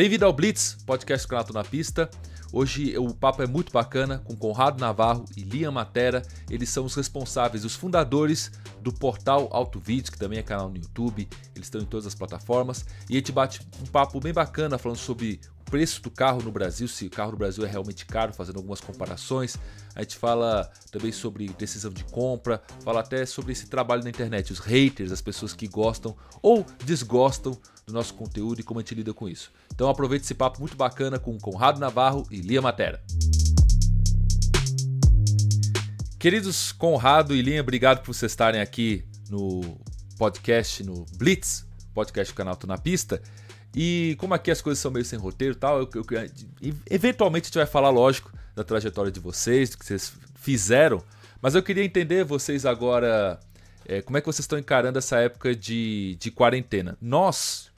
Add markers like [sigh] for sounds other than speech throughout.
Bem-vindo ao Blitz, podcast Canal na Pista. Hoje o papo é muito bacana com Conrado Navarro e Liam Matera. Eles são os responsáveis, os fundadores do portal Auto Vídeos, que também é canal no YouTube. Eles estão em todas as plataformas. E a gente bate um papo bem bacana falando sobre preço do carro no Brasil, se o carro no Brasil é realmente caro, fazendo algumas comparações. A gente fala também sobre decisão de compra, fala até sobre esse trabalho na internet, os haters, as pessoas que gostam ou desgostam do nosso conteúdo e como a gente lida com isso. Então aproveite esse papo muito bacana com Conrado Navarro e Lia Matera. Queridos Conrado e Linha, obrigado por vocês estarem aqui no podcast, no Blitz, podcast do canal Tô na Pista. E como aqui as coisas são meio sem roteiro e tal, eu, eu, eventualmente a gente vai falar, lógico, da trajetória de vocês, do que vocês fizeram, mas eu queria entender vocês agora, é, como é que vocês estão encarando essa época de, de quarentena. Nós,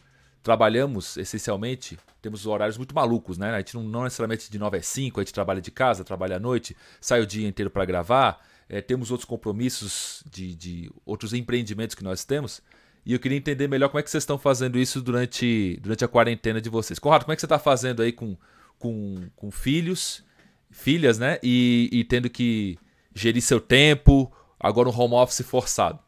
trabalhamos essencialmente, temos horários muito malucos, né? A gente não, não necessariamente de 9 a 5, a gente trabalha de casa, trabalha à noite, sai o dia inteiro para gravar, é, temos outros compromissos de, de outros empreendimentos que nós temos. E eu queria entender melhor como é que vocês estão fazendo isso durante, durante a quarentena de vocês. Conrado, como é que você está fazendo aí com, com, com filhos, filhas, né? E, e tendo que gerir seu tempo, agora um home office forçado?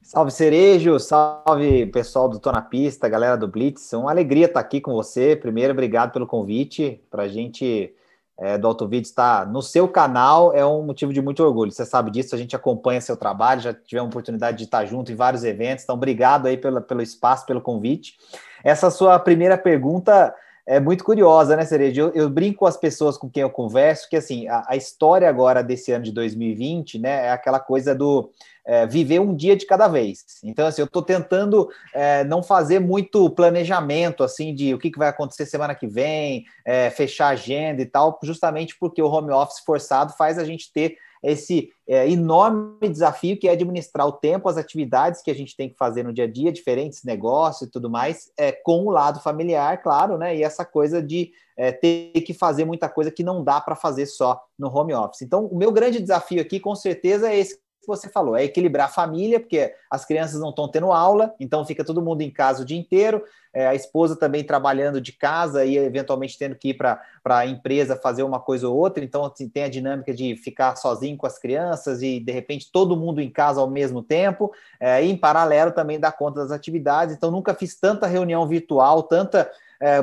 Salve Cerejo, salve pessoal do Tô na Pista, galera do Blitz. Uma alegria estar aqui com você. Primeiro, obrigado pelo convite. Para a gente é, do Autovídeo estar no seu canal é um motivo de muito orgulho. Você sabe disso, a gente acompanha seu trabalho, já tivemos a oportunidade de estar junto em vários eventos. Então, obrigado aí pelo, pelo espaço, pelo convite. Essa sua primeira pergunta é muito curiosa, né, Cerejo? Eu, eu, brinco com as pessoas com quem eu converso que assim a, a história agora desse ano de 2020, né, é aquela coisa do é, viver um dia de cada vez. Então, assim, eu estou tentando é, não fazer muito planejamento, assim, de o que, que vai acontecer semana que vem, é, fechar agenda e tal, justamente porque o home office forçado faz a gente ter esse é, enorme desafio que é administrar o tempo, as atividades que a gente tem que fazer no dia a dia, diferentes negócios e tudo mais, é, com o lado familiar, claro, né? E essa coisa de é, ter que fazer muita coisa que não dá para fazer só no home office. Então, o meu grande desafio aqui, com certeza, é esse que você falou, é equilibrar a família, porque as crianças não estão tendo aula, então fica todo mundo em casa o dia inteiro, é, a esposa também trabalhando de casa e eventualmente tendo que ir para a empresa fazer uma coisa ou outra, então assim, tem a dinâmica de ficar sozinho com as crianças e de repente todo mundo em casa ao mesmo tempo, é, e em paralelo também dar conta das atividades, então nunca fiz tanta reunião virtual, tanta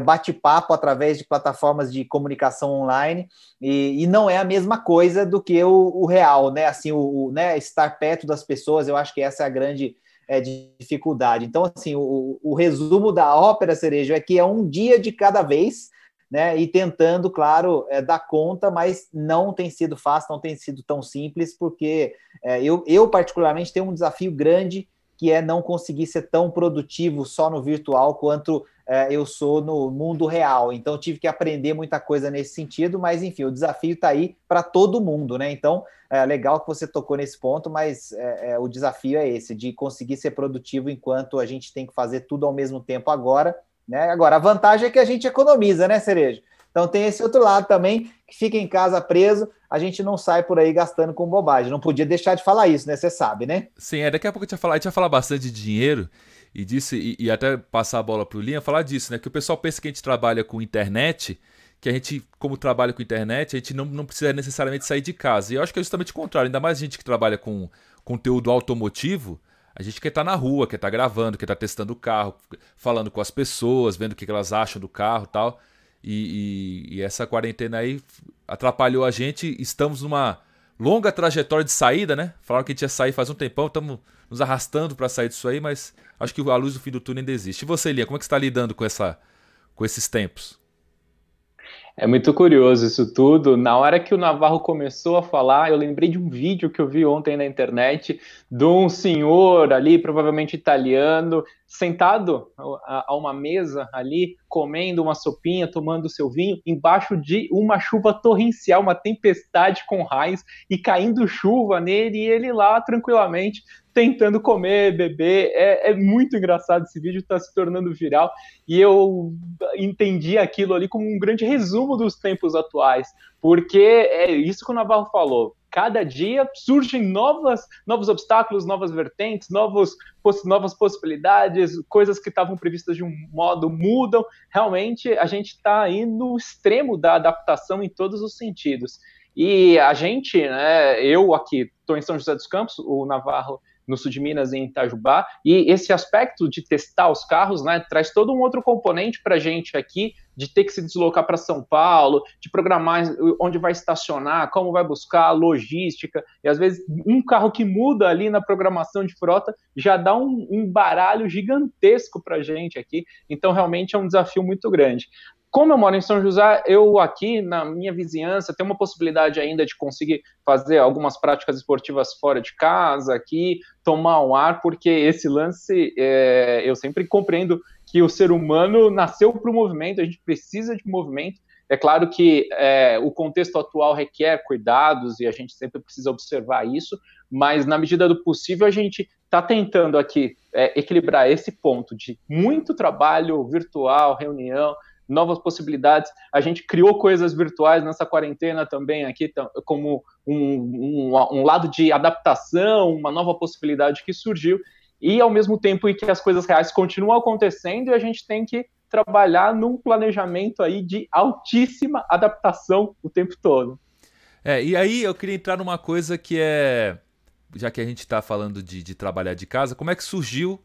bate-papo através de plataformas de comunicação online e, e, não é a mesma coisa do que o, o real, né? Assim, o, o, né, estar perto das pessoas, eu acho que essa é a grande é, dificuldade. Então, assim, o, o resumo da ópera cereja é que é um dia de cada vez, né? E tentando, claro, é, dar conta, mas não tem sido fácil, não tem sido tão simples, porque é, eu, eu, particularmente, tenho um desafio grande que é não conseguir ser tão produtivo só no virtual quanto é, eu sou no mundo real. Então, tive que aprender muita coisa nesse sentido, mas enfim, o desafio está aí para todo mundo, né? Então, é legal que você tocou nesse ponto, mas é, é, o desafio é esse, de conseguir ser produtivo enquanto a gente tem que fazer tudo ao mesmo tempo agora. Né? Agora, a vantagem é que a gente economiza, né, Cereja? Então tem esse outro lado também, que fica em casa preso, a gente não sai por aí gastando com bobagem. Não podia deixar de falar isso, né? Você sabe, né? Sim, é, daqui a pouco a gente vai falar, a gente falar bastante de dinheiro e disse e, e, até passar a bola para o Linha falar disso, né? Que o pessoal pensa que a gente trabalha com internet, que a gente, como trabalha com internet, a gente não, não precisa necessariamente sair de casa. E eu acho que é justamente o contrário, ainda mais a gente que trabalha com conteúdo automotivo, a gente quer estar tá na rua, quer estar tá gravando, quer estar tá testando o carro, falando com as pessoas, vendo o que elas acham do carro tal. E, e, e essa quarentena aí atrapalhou a gente. Estamos numa longa trajetória de saída, né? Falaram que a gente ia sair faz um tempão, estamos nos arrastando para sair disso aí, mas acho que a luz do fim do túnel ainda existe. E você, Lia, como é que está lidando com, essa, com esses tempos? É muito curioso isso tudo. Na hora que o Navarro começou a falar, eu lembrei de um vídeo que eu vi ontem na internet de um senhor ali, provavelmente italiano, sentado a, uma mesa ali, comendo uma sopinha, tomando seu vinho, embaixo de uma chuva torrencial, uma tempestade com raios e caindo chuva nele e ele lá tranquilamente tentando comer, beber. É, é muito engraçado esse vídeo, está se tornando viral e eu entendi aquilo ali como um grande resumo dos tempos atuais, porque é isso que o Navarro falou cada dia surgem novas, novos obstáculos, novas vertentes, novos, poss novas possibilidades, coisas que estavam previstas de um modo mudam. Realmente, a gente está aí no extremo da adaptação em todos os sentidos. E a gente, né, eu aqui estou em São José dos Campos, o Navarro no sul de Minas, em Itajubá, e esse aspecto de testar os carros, né, traz todo um outro componente para a gente aqui, de ter que se deslocar para São Paulo, de programar onde vai estacionar, como vai buscar, logística, e às vezes um carro que muda ali na programação de frota já dá um, um baralho gigantesco para a gente aqui, então realmente é um desafio muito grande. Como eu moro em São José, eu aqui na minha vizinhança tenho uma possibilidade ainda de conseguir fazer algumas práticas esportivas fora de casa, aqui, tomar um ar, porque esse lance é, eu sempre compreendo que o ser humano nasceu para o movimento, a gente precisa de movimento. É claro que é, o contexto atual requer cuidados e a gente sempre precisa observar isso, mas na medida do possível a gente está tentando aqui é, equilibrar esse ponto de muito trabalho virtual, reunião, novas possibilidades. A gente criou coisas virtuais nessa quarentena também aqui, como um, um, um, lado de adaptação, uma nova possibilidade que surgiu, e ao mesmo tempo em que as coisas reais continuam acontecendo e a gente tem que trabalhar num planejamento aí de altíssima adaptação o tempo todo. É, e aí eu queria entrar numa coisa que é, já que a gente está falando de, de trabalhar de casa, como é que surgiu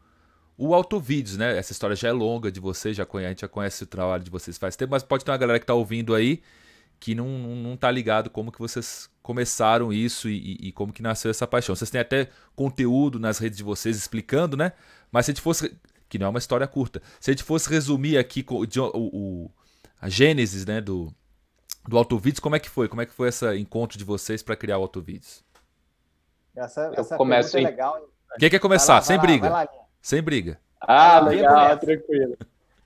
o Autovídeos, né? Essa história já é longa de vocês, já conhece, a gente já conhece o trabalho de vocês faz tempo, mas pode ter uma galera que está ouvindo aí que não, não tá ligado como que vocês começaram isso e, e, como que nasceu essa paixão. Vocês têm até conteúdo nas redes de vocês explicando, né? Mas se a gente fosse. Que não é uma história curta. Se a gente fosse resumir aqui o, o, a gênesis né, do, do Autovídeos, como é que foi? Como é que foi esse encontro de vocês para criar o Autovídeos? Essa, essa Eu começo é legal. Quem quer começar? Lá, Sem lá, briga. Lá, sem briga. Ah, legal, tranquilo.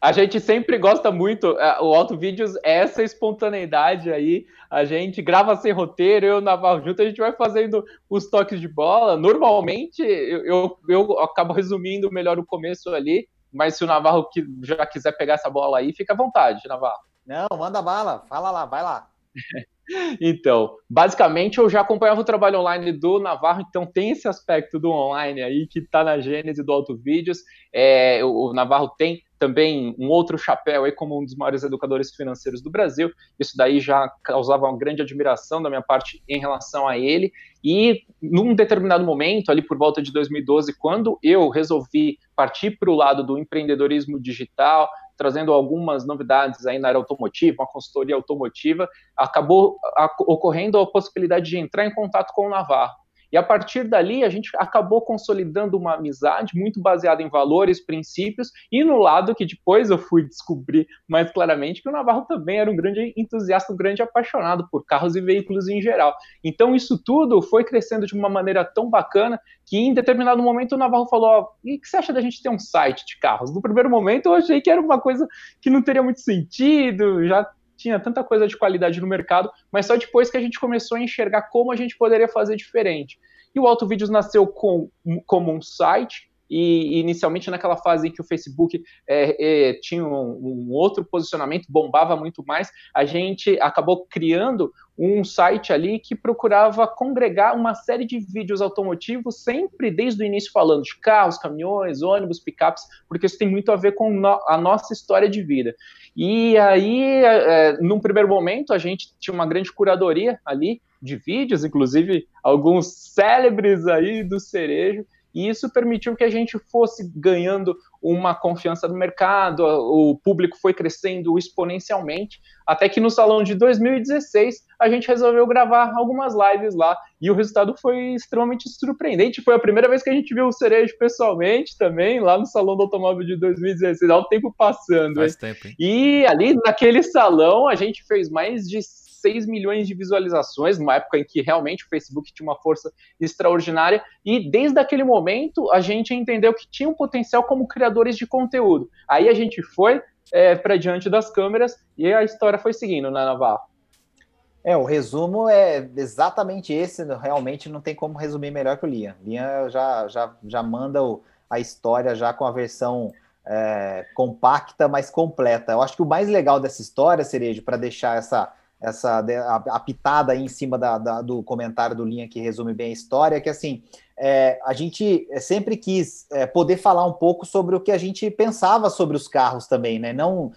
A gente sempre gosta muito, é, o Auto Vídeos é essa espontaneidade aí. A gente grava sem roteiro, eu Navarro junto, a gente vai fazendo os toques de bola. Normalmente eu, eu, eu acabo resumindo melhor o começo ali, mas se o Navarro já quiser pegar essa bola aí, fica à vontade, Navarro. Não, manda bala, fala lá, vai lá. [laughs] Então, basicamente eu já acompanhava o trabalho online do Navarro, então tem esse aspecto do online aí que está na gênese do Auto Vídeos. É, o Navarro tem também um outro chapéu aí como um dos maiores educadores financeiros do Brasil. Isso daí já causava uma grande admiração da minha parte em relação a ele. E num determinado momento, ali por volta de 2012, quando eu resolvi partir para o lado do empreendedorismo digital, trazendo algumas novidades aí na área automotiva, uma consultoria automotiva, acabou ocorrendo a possibilidade de entrar em contato com o Navarro. E a partir dali, a gente acabou consolidando uma amizade muito baseada em valores, princípios, e no lado que depois eu fui descobrir mais claramente que o Navarro também era um grande entusiasta, um grande apaixonado por carros e veículos em geral. Então, isso tudo foi crescendo de uma maneira tão bacana que em determinado momento o Navarro falou: e o que você acha da gente ter um site de carros? No primeiro momento eu achei que era uma coisa que não teria muito sentido, já tinha tanta coisa de qualidade no mercado, mas só depois que a gente começou a enxergar como a gente poderia fazer diferente. E o Auto Vídeos nasceu com, como um site, e inicialmente naquela fase em que o Facebook é, é, tinha um, um, outro posicionamento, bombava muito mais, a gente acabou criando um site ali que procurava congregar uma série de vídeos automotivos, sempre desde o início falando de carros, caminhões, ônibus, picapes, porque isso tem muito a ver com a nossa história de vida. E aí, é, é, num primeiro momento, a gente tinha uma grande curadoria ali de vídeos, inclusive alguns célebres aí do cerejo, e isso permitiu que a gente fosse ganhando uma confiança no mercado, o público foi crescendo exponencialmente, até que no salão de 2016 a gente resolveu gravar algumas lives lá e o resultado foi extremamente surpreendente. Foi a primeira vez que a gente viu o Cerejo pessoalmente também, lá no salão do automóvel de 2016, há tempo passando. Faz tempo, hein? E ali naquele salão a gente fez mais de 6 milhões de visualizações, numa época em que realmente o Facebook tinha uma força extraordinária, e desde aquele momento a gente entendeu que tinha um potencial como criadores de conteúdo. Aí a gente foi é, para diante das câmeras e a história foi seguindo, né, Navarro? É, o resumo é exatamente esse, realmente não tem como resumir melhor que o Lian. Lian já, já, já manda o, a história já com a versão é, compacta, mas completa. Eu acho que o mais legal dessa história, Cerejo, para deixar essa, essa a, a pitada aí em cima da, da, do comentário do Linha que resume bem a história, que assim, é, a gente sempre quis é, poder falar um pouco sobre o que a gente pensava sobre os carros também, né? Não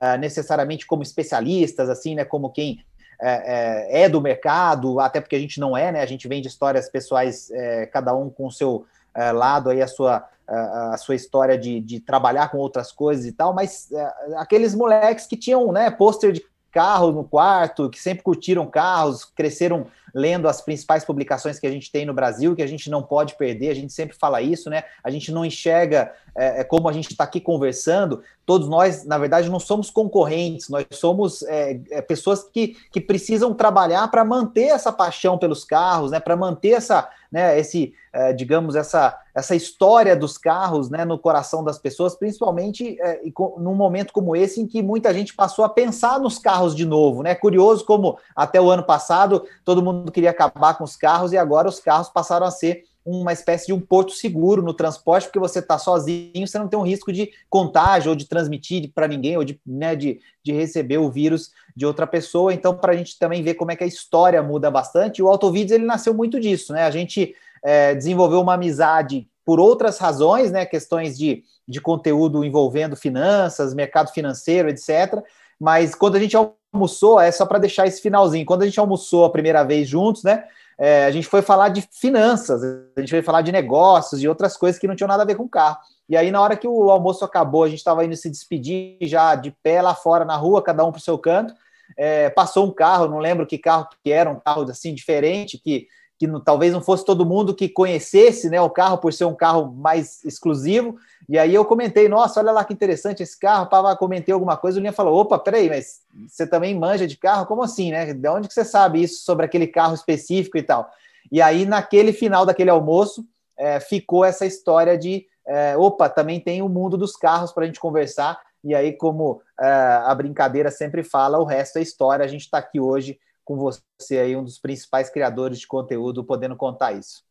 é, necessariamente como especialistas, assim, né? Como quem é, é, é, do mercado, até porque a gente não é, né? A gente vem de histórias pessoais, é, cada um com o seu é, lado aí, a sua, a sua história de, de, trabalhar com outras coisas e tal, mas é, aqueles moleques que tinham, né, pôster de carro no quarto, que sempre curtiram carros, cresceram lendo as principais publicações que a gente tem no Brasil, que a gente não pode perder, a gente sempre fala isso, né? A gente não enxerga é, é como a gente está aqui conversando, todos nós, na verdade, não somos concorrentes, nós somos é, é, pessoas que, que precisam trabalhar para manter essa paixão pelos carros, né? Para manter essa, né, esse, é, digamos, essa, essa história dos carros né, no coração das pessoas, principalmente é, num momento como esse em que muita gente passou a pensar nos carros de novo. Né? Curioso como até o ano passado todo mundo queria acabar com os carros e agora os carros passaram a ser uma espécie de um porto seguro no transporte, porque você está sozinho, você não tem um risco de contágio ou de transmitir para ninguém, ou de, né, de, de receber o vírus de outra pessoa. Então, para a gente também ver como é que a história muda bastante, o Autovídeos ele nasceu muito disso, né? A gente é, desenvolveu uma amizade por outras razões, né, questões de, de conteúdo envolvendo finanças, mercado financeiro, etc. Mas quando a gente almoçou, é só para deixar esse finalzinho, quando a gente almoçou a primeira vez juntos, né, é, a gente foi falar de finanças, a gente foi falar de negócios, de outras coisas que não tinham nada a ver com carro. E aí, na hora que o almoço acabou, a gente estava indo se despedir já de pé lá fora na rua, cada um para o seu canto. É, passou um carro, não lembro que carro que era, um carro assim diferente, que que não, talvez não fosse todo mundo que conhecesse né, o carro por ser um carro mais exclusivo. E aí eu comentei, nossa, olha lá que interessante esse carro. Pava, comentei alguma coisa, o Linha falou: opa, peraí, mas você também manja de carro? Como assim, né? De onde que você sabe isso sobre aquele carro específico e tal? E aí, naquele final daquele almoço, é, ficou essa história de é, opa, também tem o mundo dos carros para a gente conversar. E aí, como é, a brincadeira sempre fala, o resto é história. A gente está aqui hoje com você aí, um dos principais criadores de conteúdo, podendo contar isso.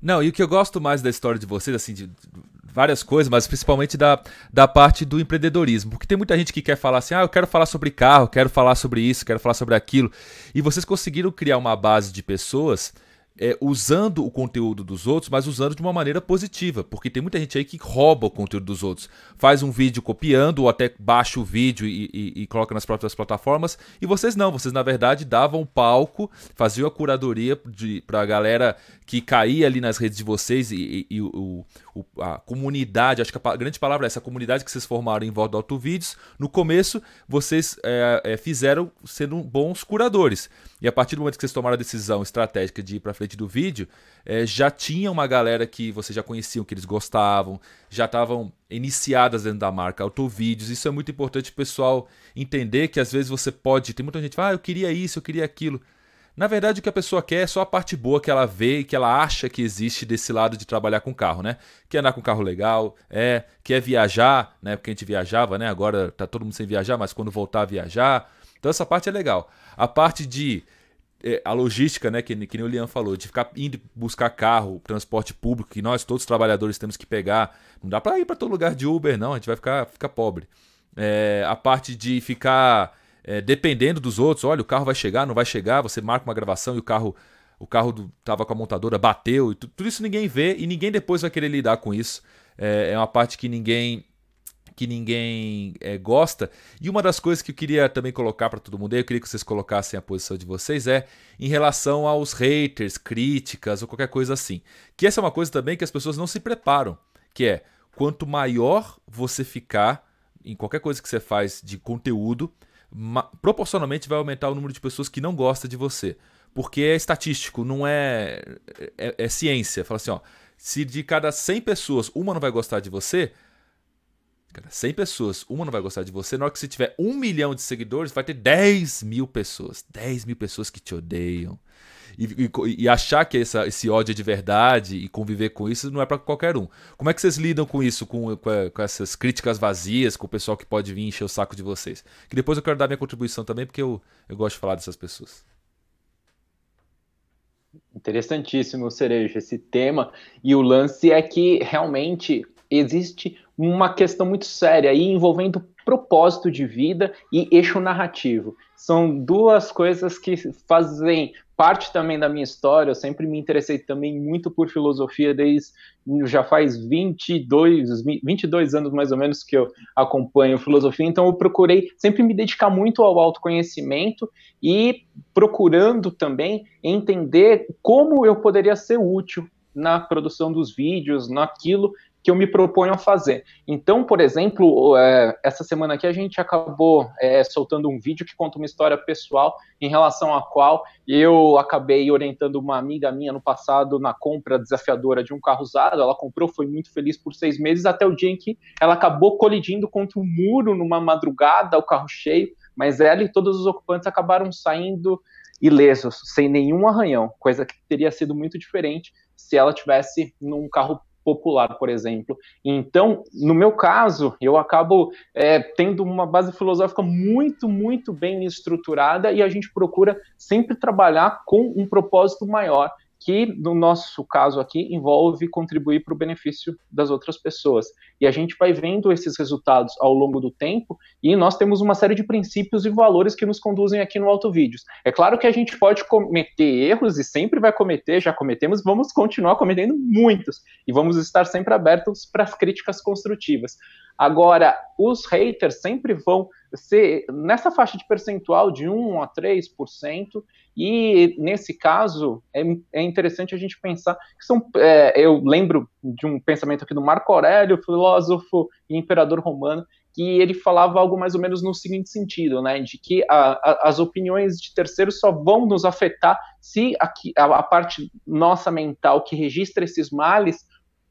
Não, e o que eu gosto mais da história de vocês, assim, de várias coisas, mas principalmente da, da parte do empreendedorismo. Porque tem muita gente que quer falar assim, ah, eu quero falar sobre carro, quero falar sobre isso, quero falar sobre aquilo. E vocês conseguiram criar uma base de pessoas é, usando o conteúdo dos outros, mas usando de uma maneira positiva, porque tem muita gente aí que rouba o conteúdo dos outros, faz um vídeo copiando ou até baixa o vídeo e, e, e coloca nas próprias plataformas, e vocês não, vocês na verdade davam palco, faziam a curadoria para a galera que caía ali nas redes de vocês e, e o, o, a comunidade, acho que a grande palavra é essa, a comunidade que vocês formaram em volta do Autovídeos, no começo vocês é, é, fizeram sendo bons curadores. E a partir do momento que vocês tomaram a decisão estratégica de ir para frente do vídeo, é, já tinha uma galera que vocês já conheciam, que eles gostavam, já estavam iniciadas dentro da marca Autovídeos. Isso é muito importante pessoal entender que às vezes você pode. Tem muita gente que fala, ah, eu queria isso, eu queria aquilo. Na verdade, o que a pessoa quer é só a parte boa que ela vê e que ela acha que existe desse lado de trabalhar com carro, né? Quer andar com carro legal, é, quer viajar, né? Porque a gente viajava, né? Agora tá todo mundo sem viajar, mas quando voltar a viajar. Então essa parte é legal. A parte de é, a logística, né, que, que nem o Lian falou, de ficar indo buscar carro, transporte público, que nós todos trabalhadores temos que pegar. Não dá para ir para todo lugar de Uber, não, a gente vai ficar, ficar pobre. É, a parte de ficar é, dependendo dos outros, olha, o carro vai chegar, não vai chegar, você marca uma gravação e o carro o carro do, tava com a montadora, bateu, e tudo, tudo isso ninguém vê e ninguém depois vai querer lidar com isso. É, é uma parte que ninguém que ninguém é, gosta. E uma das coisas que eu queria também colocar para todo mundo, eu queria que vocês colocassem a posição de vocês, é em relação aos haters, críticas ou qualquer coisa assim. Que essa é uma coisa também que as pessoas não se preparam, que é quanto maior você ficar em qualquer coisa que você faz de conteúdo, proporcionalmente vai aumentar o número de pessoas que não gostam de você. Porque é estatístico, não é, é, é ciência. Fala assim, ó, se de cada 100 pessoas uma não vai gostar de você, cara, 100 pessoas, uma não vai gostar de você, na hora que você tiver um milhão de seguidores, vai ter 10 mil pessoas. 10 mil pessoas que te odeiam e, e, e achar que essa, esse ódio é de verdade e conviver com isso não é para qualquer um. Como é que vocês lidam com isso, com, com, com, essas críticas vazias, com o pessoal que pode vir encher o saco de vocês? Que depois eu quero dar minha contribuição também, porque eu, eu gosto de falar dessas pessoas. Interessantíssimo, Cerejo, esse tema. E o lance é que realmente existe uma questão muito séria aí envolvendo propósito de vida e eixo narrativo. São duas coisas que fazem parte também da minha história. Eu sempre me interessei também muito por filosofia, desde já faz 22, 22 anos mais ou menos que eu acompanho filosofia, então eu procurei sempre me dedicar muito ao autoconhecimento e procurando também entender como eu poderia ser útil na produção dos vídeos, naquilo que eu me proponho a fazer. Então, por exemplo, é, essa semana aqui a gente acabou é, soltando um vídeo que conta uma história pessoal em relação à qual eu acabei orientando uma amiga minha no passado na compra desafiadora de um carro usado. Ela comprou, foi muito feliz por seis meses, até o dia em que ela acabou colidindo contra um muro numa madrugada, o carro cheio, mas ela e todos os ocupantes acabaram saindo ilesos, sem nenhum arranhão, coisa que teria sido muito diferente se ela tivesse num carro popular, por exemplo. Então, no meu caso, eu acabo é, tendo uma base filosófica muito, muito bem estruturada e a gente procura sempre trabalhar com um propósito maior que no nosso caso aqui envolve contribuir para o benefício das outras pessoas. E a gente vai vendo esses resultados ao longo do tempo e nós temos uma série de princípios e valores que nos conduzem aqui no Auto Vídeos. É claro que a gente pode cometer erros e sempre vai cometer, já cometemos, vamos continuar cometendo muitos e vamos estar sempre abertos para as críticas construtivas. Agora, os haters sempre vão ser nessa faixa de percentual de 1 a 3%, e nesse caso é, é interessante a gente pensar que são. É, eu lembro de um pensamento aqui do Marco Aurélio, filósofo e imperador romano, que ele falava algo mais ou menos no seguinte sentido, né, de que a, a, as opiniões de terceiros só vão nos afetar se a, a parte nossa mental que registra esses males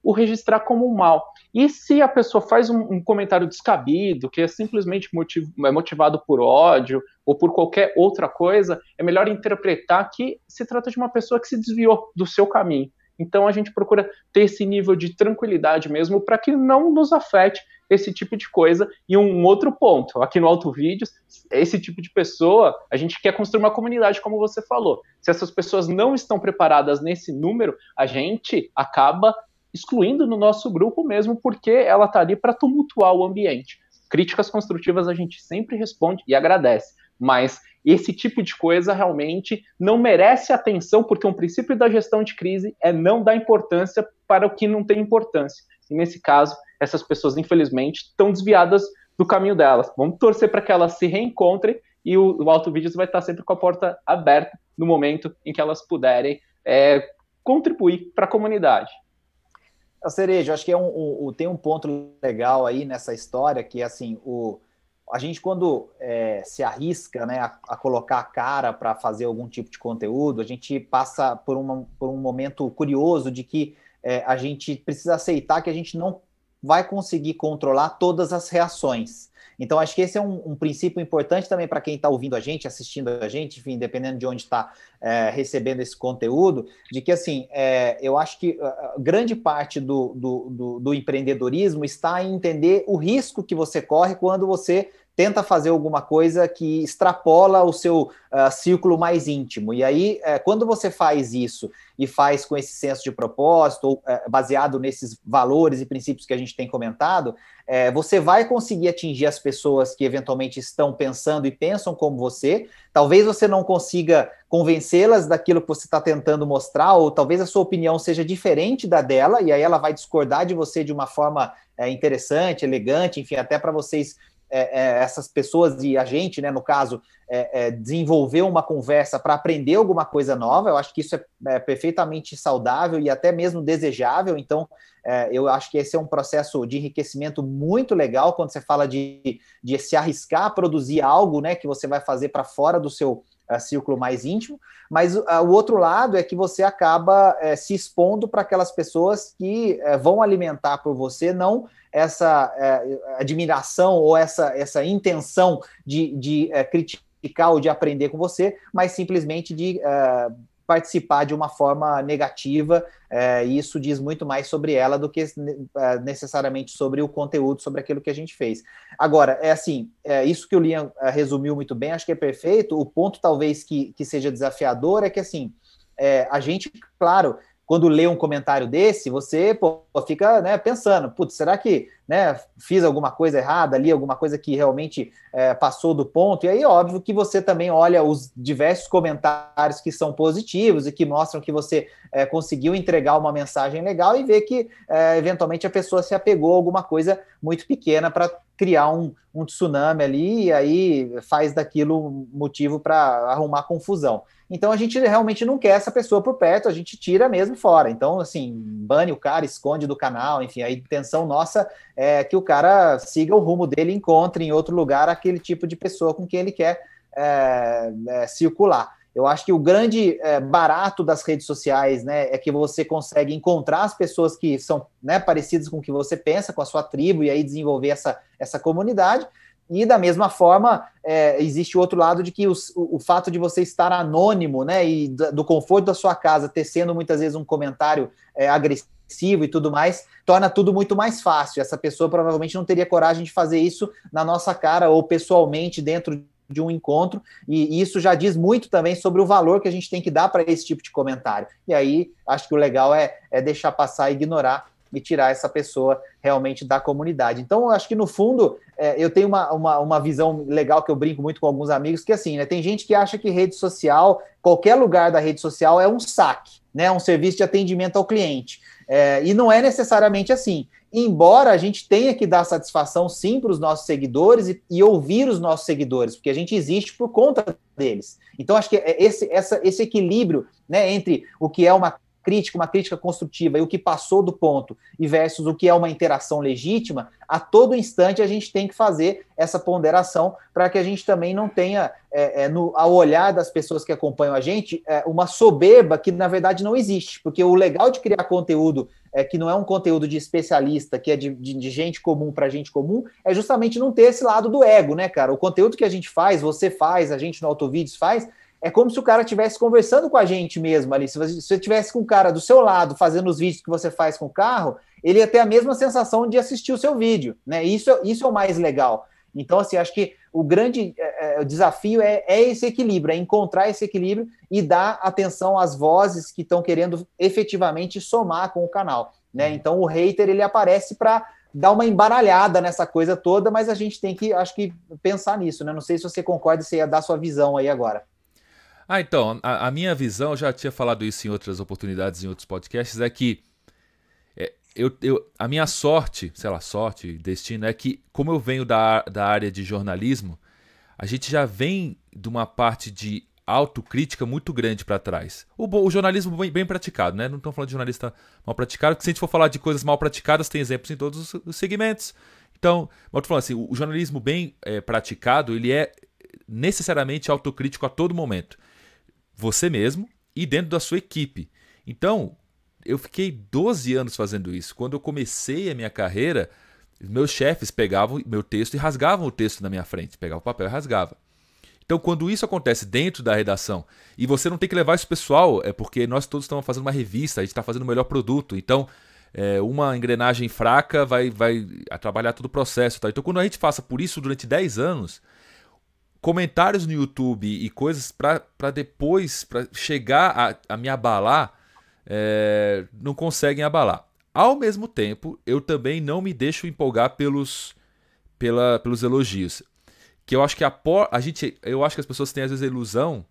o registrar como um mal. E se a pessoa faz um, um comentário descabido, que é simplesmente motiv é motivado por ódio ou por qualquer outra coisa, é melhor interpretar que se trata de uma pessoa que se desviou do seu caminho. Então a gente procura ter esse nível de tranquilidade mesmo para que não nos afete esse tipo de coisa. E um outro ponto, aqui no Auto Vídeos, esse tipo de pessoa, a gente quer construir uma comunidade, como você falou. Se essas pessoas não estão preparadas nesse número, a gente acaba excluindo no nosso grupo mesmo, porque ela está ali para tumultuar o ambiente. Críticas construtivas a gente sempre responde e agradece, mas esse tipo de coisa realmente não merece atenção, porque um princípio da gestão de crise é não dar importância para o que não tem importância. E nesse caso, essas pessoas, infelizmente, estão desviadas do caminho delas. Vamos torcer para que elas se reencontrem e o, o Auto Vídeos vai estar sempre com a porta aberta no momento em que elas puderem é, contribuir para a comunidade. A cereja, acho que é um, um, tem um ponto legal aí nessa história que assim o a gente quando é, se arrisca né, a, a, colocar a cara para fazer algum tipo de conteúdo, a gente passa por, uma, por um momento curioso de que é, a gente precisa aceitar que a gente não vai conseguir controlar todas as reações. Então, acho que esse é um, um princípio importante também para quem está ouvindo a gente, assistindo a gente, enfim, dependendo de onde está é, recebendo esse conteúdo, de que, assim, é, eu acho que grande parte do, do, do, do empreendedorismo está em entender o risco que você corre quando você tenta fazer alguma coisa que extrapola o seu uh, círculo mais íntimo. E aí, uh, quando você faz isso e faz com esse senso de propósito, ou, uh, baseado nesses valores e princípios que a gente tem comentado, é, você vai conseguir atingir as pessoas que eventualmente estão pensando e pensam como você. Talvez você não consiga convencê-las daquilo que você está tentando mostrar, ou talvez a sua opinião seja diferente da dela, e aí ela vai discordar de você de uma forma é, interessante, elegante, enfim, até para vocês é, é, essas pessoas e a gente, né, no caso, é, é desenvolver uma conversa para aprender alguma coisa nova. Eu acho que isso é, é perfeitamente saudável e até mesmo desejável. Então, é, eu acho que esse é um processo de enriquecimento muito legal quando você fala de, de se arriscar a produzir algo, né, que você vai fazer para fora do seu círculo mais íntimo, mas o outro lado é que você acaba se expondo para aquelas pessoas que vão alimentar por você, não essa admiração ou essa, essa intenção de, de criticar ou de aprender com você, mas simplesmente de participar de uma forma negativa, é, e isso diz muito mais sobre ela do que é, necessariamente sobre o conteúdo, sobre aquilo que a gente fez. Agora, é assim, é, isso que o Liam é, resumiu muito bem, acho que é perfeito. O ponto talvez que, que seja desafiador é que assim, é, a gente, claro, quando lê um comentário desse, você pô, fica né, pensando, putz, será que né, fiz alguma coisa errada ali, alguma coisa que realmente é, passou do ponto? E aí, óbvio que você também olha os diversos comentários que são positivos e que mostram que você é, conseguiu entregar uma mensagem legal e vê que é, eventualmente a pessoa se apegou a alguma coisa muito pequena para criar um, um tsunami ali e aí faz daquilo motivo para arrumar confusão. Então a gente realmente não quer essa pessoa por perto, a gente tira mesmo fora. Então, assim, bane o cara, esconde do canal, enfim, a intenção nossa é que o cara siga o rumo dele, encontre em outro lugar aquele tipo de pessoa com quem ele quer é, é, circular. Eu acho que o grande é, barato das redes sociais né, é que você consegue encontrar as pessoas que são né, parecidas com o que você pensa, com a sua tribo, e aí desenvolver essa, essa comunidade. E da mesma forma, é, existe o outro lado de que os, o, o, fato de você estar anônimo, né, e do, do, conforto da sua casa, tecendo muitas vezes um comentário é, agressivo e tudo mais, torna tudo muito mais fácil. Essa pessoa provavelmente não teria coragem de fazer isso na nossa cara ou pessoalmente dentro de um encontro, e isso já diz muito também sobre o valor que a gente tem que dar para esse tipo de comentário. E aí, acho que o legal é, é deixar passar e ignorar e tirar essa pessoa realmente da comunidade. Então, eu acho que no fundo, é, eu tenho uma, uma, uma, visão legal que eu brinco muito com alguns amigos, que assim, né, tem gente que acha que rede social, qualquer lugar da rede social é um saque, né, um serviço de atendimento ao cliente. É, e não é necessariamente assim. Embora a gente tenha que dar satisfação sim para os nossos seguidores e, e, ouvir os nossos seguidores, porque a gente existe por conta deles. Então, acho que é esse, essa, esse equilíbrio né, entre o que é uma crítica, uma crítica construtiva e o que passou do ponto e versus o que é uma interação legítima, a todo instante a gente tem que fazer essa ponderação para que a gente também não tenha, é, é, no, ao olhar das pessoas que acompanham a gente, é, uma soberba que na verdade não existe, porque o legal de criar conteúdo é, que não é um conteúdo de especialista, que é de, de, de gente comum para gente comum, é justamente não ter esse lado do ego, né, cara? O conteúdo que a gente faz, você faz, a gente no Autovídeos faz, é como se o cara estivesse conversando com a gente mesmo ali. Se você, se tivesse com o cara do seu lado fazendo os vídeos que você faz com o carro, ele ia ter a mesma sensação de assistir o seu vídeo, né? Isso, isso é o mais legal. Então, assim, acho que o grande é, é, o desafio é, é, esse equilíbrio, é encontrar esse equilíbrio e dar atenção às vozes que estão querendo efetivamente somar com o canal, né? Uhum. Então, o hater ele aparece para dar uma embaralhada nessa coisa toda, mas a gente tem que, acho que, pensar nisso, né? Não sei se você concorda, se ia dar sua visão aí agora. Ah, então, a, a, minha visão, eu já tinha falado isso em outras oportunidades, em outros podcasts, é que é, eu, eu, a minha sorte, sei lá, sorte, destino, é que, como eu venho da, da área de jornalismo, a gente já vem de uma parte de autocrítica muito grande para trás. O, o, jornalismo bem, bem praticado, né? Não estamos falando de jornalista mal praticado, porque se a gente for falar de coisas mal praticadas, tem exemplos em todos os, os segmentos. Então, eu falando assim, o, o jornalismo bem é, praticado, ele é necessariamente autocrítico a todo momento você mesmo e dentro da sua equipe. Então, eu fiquei 12 anos fazendo isso. Quando eu comecei a minha carreira, meus chefes pegavam meu texto e rasgavam o texto na minha frente, pegavam o papel e rasgava. Então, quando isso acontece dentro da redação e você não tem que levar isso pessoal, é porque nós todos estamos fazendo uma revista, a gente está fazendo o melhor produto. Então, é, uma engrenagem fraca vai, vai atrapalhar todo o processo. Tá? Então, quando a gente passa por isso durante 10 anos, comentários no YouTube e coisas para depois, para chegar a, a, me abalar, é, não conseguem abalar. Ao mesmo tempo, eu também não me deixo empolgar pelos, pela, pelos elogios. Que eu acho que a, por, a gente, eu acho que as pessoas têm às vezes a ilusão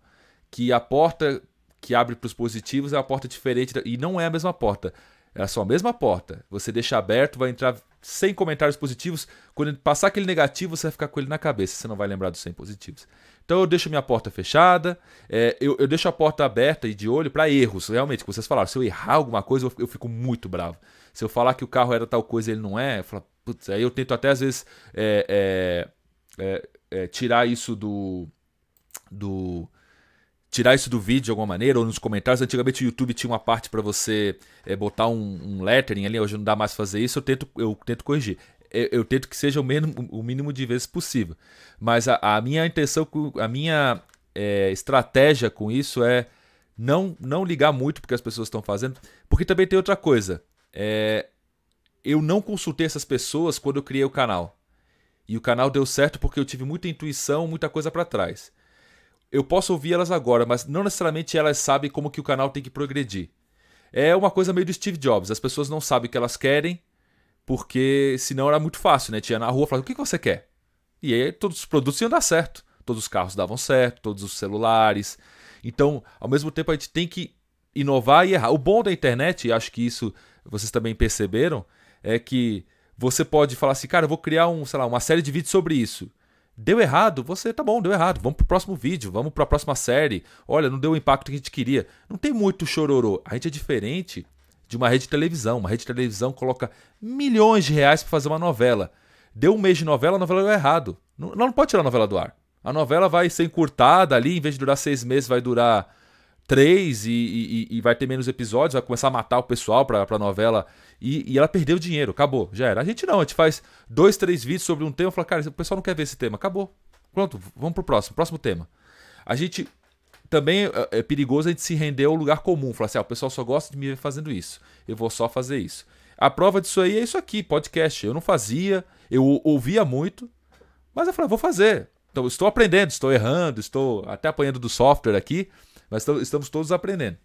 que a porta que abre para os positivos é uma porta diferente e não é a mesma porta. É só a mesma porta. Você deixa aberto, vai entrar 100 comentários positivos. Quando passar aquele negativo, você vai ficar com ele na cabeça. Você não vai lembrar dos 100 positivos. Então eu deixo minha porta fechada, é, eu, eu, deixo a porta aberta e de olho para erros. Realmente, como vocês falaram, se eu errar alguma coisa, eu, eu, fico muito bravo. Se eu falar que o carro era tal coisa e ele não é, eu falo, putz, aí eu tento até às vezes é, é, é, é tirar isso do. do tirar isso do vídeo de alguma maneira, ou nos comentários. Antigamente o YouTube tinha uma parte para você é, botar um, um, lettering ali, hoje não dá mais fazer isso, eu tento, eu tento corrigir. Eu, eu tento que seja o mínimo, o mínimo de vezes possível. Mas a, a minha intenção, a minha é, estratégia com isso é não, não ligar muito porque as pessoas estão fazendo. Porque também tem outra coisa. É, eu não consultei essas pessoas quando eu criei o canal. E o canal deu certo porque eu tive muita intuição, muita coisa para trás eu posso ouvir elas agora, mas não necessariamente elas sabem como que o canal tem que progredir. é uma coisa meio do Steve Jobs. As pessoas não sabem o que elas querem, porque senão era muito fácil, né? Tinha na rua falando, o que você quer? E aí todos os produtos iam dar certo. Todos os carros davam certo, todos os celulares. Então, ao mesmo tempo, a gente tem que inovar e errar. O bom da internet, e acho que isso vocês também perceberam, é que você pode falar assim, cara, eu vou criar um, sei lá, uma série de vídeos sobre isso. Deu errado, você tá bom, deu errado. Vamos pro próximo vídeo, vamos para a próxima série. Olha, não deu o impacto que a gente queria. Não tem muito chororô. A gente é diferente de uma rede de televisão. Uma rede de televisão coloca milhões de reais para fazer uma novela. Deu um mês de novela, a novela deu errado. Não, não pode tirar a novela do ar. A novela vai ser encurtada ali, em vez de durar seis meses, vai durar três e, e, e, vai ter menos episódios, vai começar a matar o pessoal pra, pra novela. E, e, ela perdeu dinheiro, acabou, já era. A gente não, a gente faz dois, três vídeos sobre um tema e fala, cara, o pessoal não quer ver esse tema, acabou. Pronto, vamos pro próximo, próximo tema. A gente também é, é perigoso a gente se render ao lugar comum, falar assim, ah, o pessoal só gosta de me ver fazendo isso, eu vou só fazer isso. A prova disso aí é isso aqui, podcast. Eu não fazia, eu ouvia muito, mas eu falei, vou fazer. Então, estou aprendendo, estou errando, estou até apanhando do software aqui, mas estamos todos aprendendo.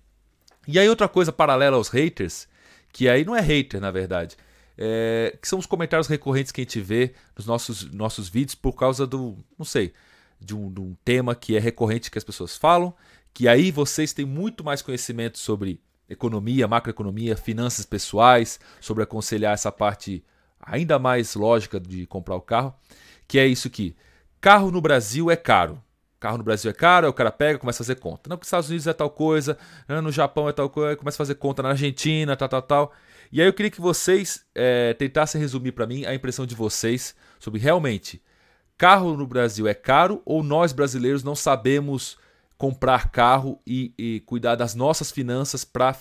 E aí, outra coisa paralela aos haters, que aí não é hater, na verdade, é, que são os comentários recorrentes que a gente vê nos nossos, nossos vídeos por causa do, não sei, de um, de um tema que é recorrente que as pessoas falam, que aí vocês têm muito mais conhecimento sobre economia, macroeconomia, finanças pessoais, sobre aconselhar essa parte ainda mais lógica de comprar o carro, que é isso que carro no Brasil é caro. Carro no Brasil é caro, aí o cara pega, começa a fazer conta. Não, que nos Estados Unidos é tal coisa, né, no Japão é tal coisa, começa a fazer conta na Argentina, tal, tal, tal. E aí eu queria que vocês é, tentassem resumir para mim a impressão de vocês sobre realmente carro no Brasil é caro ou nós brasileiros não sabemos comprar carro e, e cuidar das nossas finanças para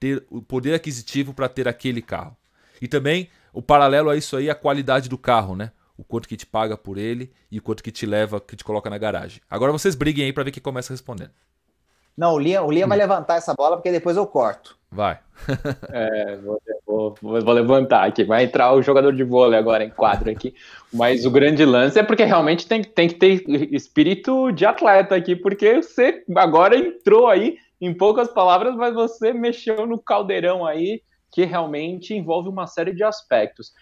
ter o poder aquisitivo para ter aquele carro. E também o paralelo a isso aí, a qualidade do carro, né? O quanto que te paga por ele e o quanto que te leva, que te coloca na garagem. Agora vocês briguem aí para ver quem começa respondendo. Não, o Liam, o Liam hum. vai levantar essa bola porque depois eu corto. Vai. [laughs] é, vou, vou, vou, levantar aqui. Vai entrar o jogador de vôlei agora em quadro aqui. Mas o grande lance é porque realmente tem, tem que ter espírito de atleta aqui, porque você agora entrou aí, em poucas palavras, mas você mexeu no caldeirão aí que realmente envolve uma série de aspectos.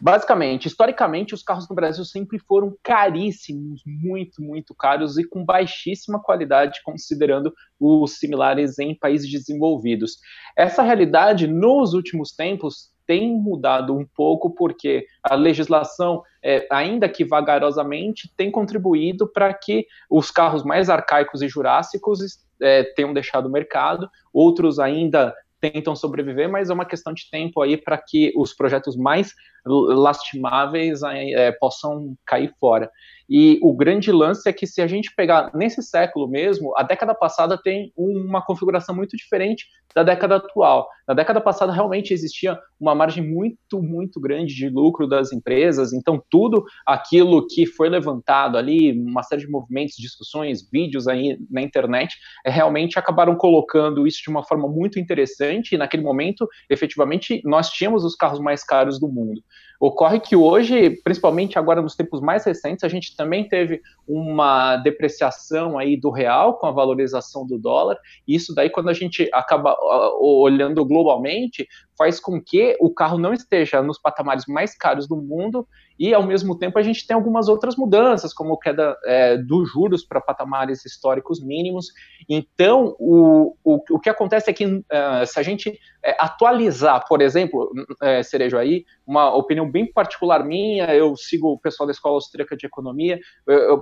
Basicamente, historicamente, os carros no Brasil sempre foram caríssimos, muito, muito caros e com baixíssima qualidade, considerando os similares em países desenvolvidos. Essa realidade, nos últimos tempos, tem mudado um pouco porque a legislação, é, ainda que vagarosamente, tem contribuído para que os carros mais arcaicos e jurássicos é, tenham deixado o mercado, outros ainda tentam sobreviver, mas é uma questão de tempo aí para que os projetos mais lastimáveis é, possam cair fora. E o grande lance é que se a gente pegar nesse século mesmo, a década passada tem uma configuração muito diferente da década atual. Na década passada realmente existia uma margem muito, muito grande de lucro das empresas, então tudo aquilo que foi levantado ali, uma série de movimentos, discussões, vídeos aí na internet, é, realmente acabaram colocando isso de uma forma muito interessante e naquele momento, efetivamente, nós tínhamos os carros mais caros do mundo. Ocorre que hoje, principalmente agora nos tempos mais recentes, a gente também teve uma depreciação aí do real com a valorização do dólar. E isso daí, quando a gente acaba olhando globalmente, faz com que o carro não esteja nos patamares mais caros do mundo e, ao mesmo tempo, a gente tem algumas outras mudanças, como queda é, dos juros para patamares históricos mínimos. Então, o, o, o que acontece é que, uh, se a gente é, atualizar, por exemplo, é, Cerejo aí, uma opinião bem particular minha, eu sigo o pessoal da Escola Austríaca de Economia,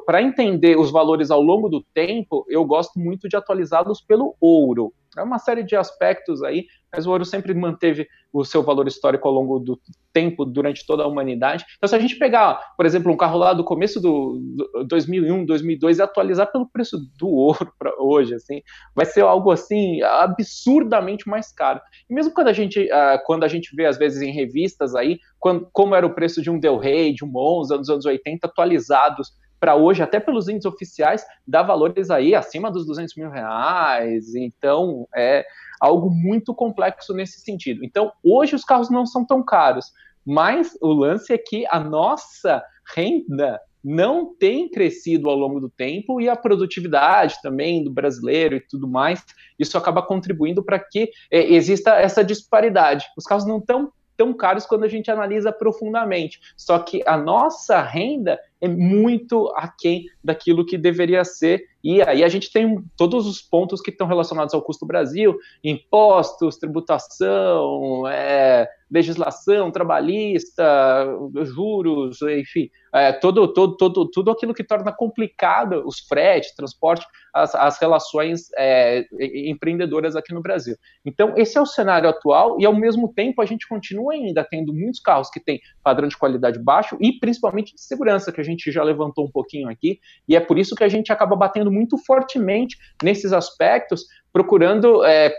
para entender os valores ao longo do tempo, eu gosto muito de atualizá-los pelo ouro. É uma série de aspectos aí, mas o ouro sempre manteve o seu valor histórico ao longo do tempo, durante toda a humanidade. Então, se a gente pegar, por exemplo, um carro lá do começo do, do 2001, 2002 e atualizar pelo preço do ouro para hoje, assim, vai ser algo assim absurdamente mais caro. E mesmo quando a gente, uh, quando a gente vê às vezes em revistas aí, quando, como era o preço de um Del Rey, de um Monza nos anos 80 atualizados para hoje, até pelos índices oficiais, dá valores aí acima dos 200 mil reais. Então, é algo muito complexo nesse sentido. Então, hoje os carros não são tão caros, mas o lance é que a nossa renda não tem crescido ao longo do tempo e a produtividade também do brasileiro e tudo mais, isso acaba contribuindo para que é, exista essa disparidade. Os carros não estão tão caros quando a gente analisa profundamente. Só que a nossa renda é muito aquém daquilo que deveria ser. E aí a gente tem todos os pontos que estão relacionados ao custo Brasil, impostos, tributação, é, legislação trabalhista, juros, enfim, é, todo, todo, todo, tudo aquilo que torna complicado os fretes, transporte, as, as relações é, empreendedoras aqui no Brasil. Então, esse é o cenário atual, e ao mesmo tempo a gente continua ainda tendo muitos carros que têm padrão de qualidade baixo e principalmente de segurança, que a gente já levantou um pouquinho aqui, e é por isso que a gente acaba batendo muito fortemente nesses aspectos, procurando é,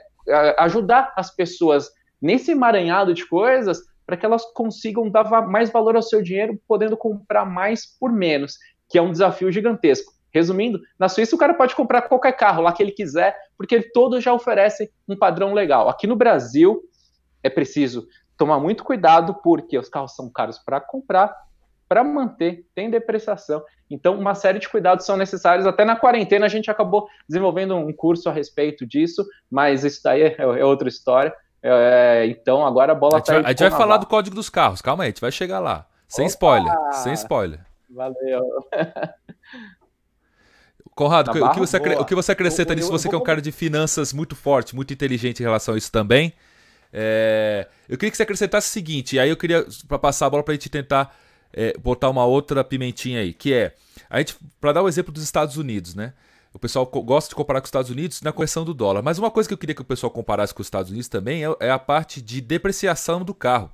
ajudar as pessoas nesse emaranhado de coisas para que elas consigam dar mais valor ao seu dinheiro, podendo comprar mais por menos, que é um desafio gigantesco. Resumindo, na Suíça o cara pode comprar qualquer carro lá que ele quiser, porque todos já oferecem um padrão legal. Aqui no Brasil é preciso tomar muito cuidado, porque os carros são caros para comprar, para manter, tem depreciação. Então, uma série de cuidados são necessários. Até na quarentena a gente acabou desenvolvendo um curso a respeito disso, mas isso daí é, é outra história. É, então agora a bola a tá. Vai, a gente vai falar do código dos carros. Calma aí, a gente vai chegar lá. Sem Opa! spoiler. Sem spoiler. Valeu. [laughs] Conrado, o, que você, o que você acrescenta nisso? Você que é um cara de finanças muito forte, muito inteligente em relação a isso também. É, eu queria que você acrescentasse o seguinte, aí eu queria para passar a bola para a gente tentar é, botar uma outra pimentinha aí, que é a gente para dar o exemplo dos Estados Unidos, né? O pessoal gosta de comparar com os Estados Unidos na correção do dólar. Mas uma coisa que eu queria que o pessoal comparasse com os Estados Unidos também é, é a parte de depreciação do carro.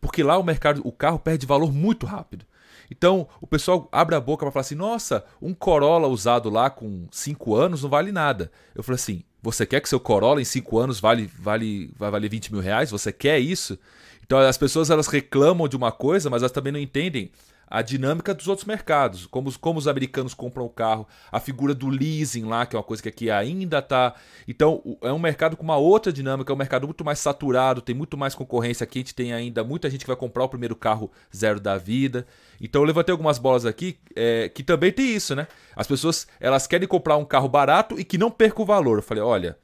Porque lá o mercado, o carro perde valor muito rápido. Então o pessoal abre a boca para falar assim: nossa, um Corolla usado lá com 5 anos não vale nada. Eu falei assim: você quer que seu Corolla em 5 anos vale, vale, vai valer 20 mil reais? Você quer isso? Então as pessoas elas reclamam de uma coisa, mas elas também não entendem a dinâmica dos outros mercados, como, como os americanos compram o carro, a figura do leasing lá, que é uma coisa que aqui ainda está. Então, é um mercado com uma outra dinâmica, é um mercado muito mais saturado, tem muito mais concorrência. Aqui a gente tem ainda muita gente que vai comprar o primeiro carro zero da vida. Então, eu levantei algumas bolas aqui é, que também tem isso, né? As pessoas elas querem comprar um carro barato e que não perca o valor. Eu falei, olha,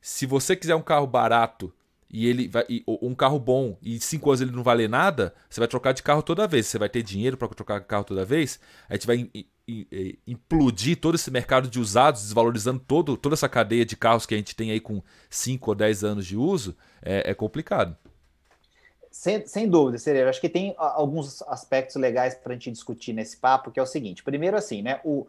se você quiser um carro barato e ele vai e, um carro bom e cinco anos ele não vale nada, você vai trocar de carro toda vez. Você vai ter dinheiro para trocar de carro toda vez. A gente vai implodir todo esse mercado de usados, desvalorizando todo, toda essa cadeia de carros que a gente tem aí com 5 ou 10 anos de uso, é, é complicado. Sem, sem dúvida, Cereiro. Acho que tem alguns aspectos legais para a gente discutir nesse papo, que é o seguinte: primeiro, assim, né? O,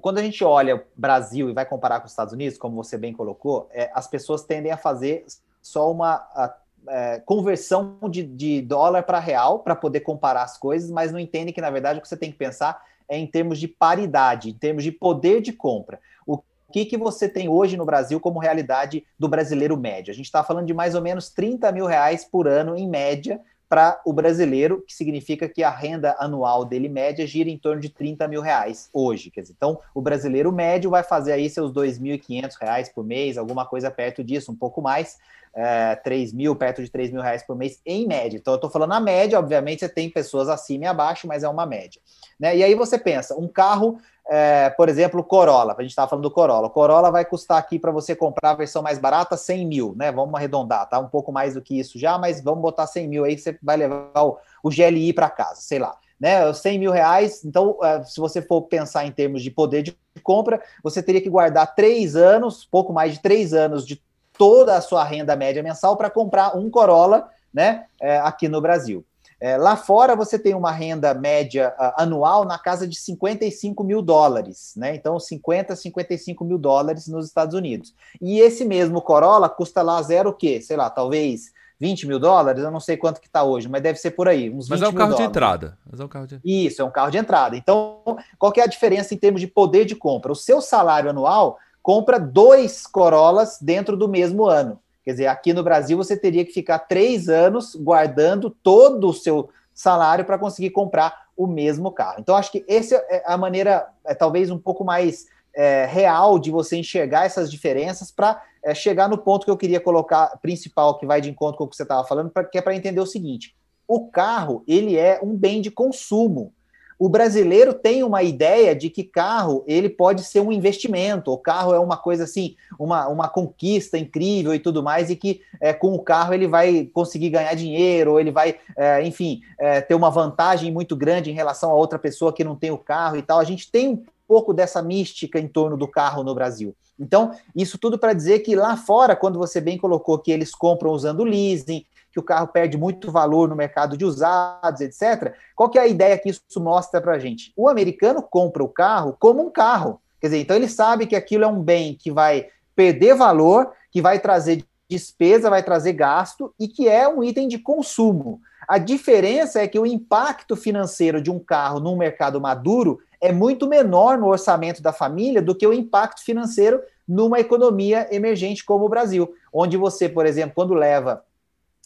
quando a gente olha o Brasil e vai comparar com os Estados Unidos, como você bem colocou, é, as pessoas tendem a fazer só uma a, é, conversão de, de dólar para real para poder comparar as coisas, mas não entende que, na verdade, o que você tem que pensar é em termos de paridade, em termos de poder de compra. O que, que você tem hoje no Brasil como realidade do brasileiro médio? A gente está falando de mais ou menos 30 mil reais por ano, em média, para o brasileiro, que significa que a renda anual dele média gira em torno de 30 mil reais hoje. Quer dizer, então, o brasileiro médio vai fazer aí seus 2.500 reais por mês, alguma coisa perto disso, um pouco mais é, 3 mil, perto de 3 mil reais por mês, em média. Então, eu estou falando a média, obviamente, você tem pessoas acima e abaixo, mas é uma média. Né? E aí você pensa, um carro, é, por exemplo, Corolla, a gente estava falando do Corolla. O Corolla vai custar aqui para você comprar a versão mais barata 100 mil, né? Vamos arredondar, tá? Um pouco mais do que isso já, mas vamos botar 100 mil aí que você vai levar o, o GLI para casa, sei lá. Né, 100 mil reais, então, é, se você for pensar em termos de poder de compra, você teria que guardar três anos, pouco mais de três anos de toda a sua renda média mensal para comprar um Corolla né, é, aqui no Brasil. É, lá fora você tem uma renda média uh, anual na casa de 55 mil dólares, né? Então, 50, 55 mil dólares nos Estados Unidos. E esse mesmo Corolla custa lá zero o quê? Sei lá, talvez 20 mil dólares, eu não sei quanto que está hoje, mas deve ser por aí, uns mas é um carro de entrada. Mas é um carro de... Isso, é um carro de entrada. Então, qual que é a diferença em termos de poder de compra? O seu salário anual compra dois Corollas dentro do mesmo ano. Quer dizer, aqui no Brasil você teria que ficar três anos guardando todo o seu salário para conseguir comprar o mesmo carro. Então, acho que essa é a maneira, é, talvez um pouco mais é, real de você enxergar essas diferenças para é, chegar no ponto que eu queria colocar principal, que vai de encontro com o que você estava falando, pra, que é para entender o seguinte: o carro ele é um bem de consumo o brasileiro tem uma ideia de que carro ele pode ser um investimento, o carro é uma coisa assim, uma, uma conquista incrível e tudo mais, e que é, com o carro ele vai conseguir ganhar dinheiro, ou ele vai, é, enfim, é, ter uma vantagem muito grande em relação a outra pessoa que não tem o carro e tal. A gente tem um pouco dessa mística em torno do carro no Brasil. Então, isso tudo para dizer que lá fora, quando você bem colocou que eles compram usando leasing, que o carro perde muito valor no mercado de usados, etc. Qual que é a ideia que isso mostra para a gente? O americano compra o carro como um carro. Quer dizer, então ele sabe que aquilo é um bem que vai perder valor, que vai trazer despesa, vai trazer gasto e que é um item de consumo. A diferença é que o impacto financeiro de um carro num mercado maduro é muito menor no orçamento da família do que o impacto financeiro numa economia emergente como o Brasil, onde você, por exemplo, quando leva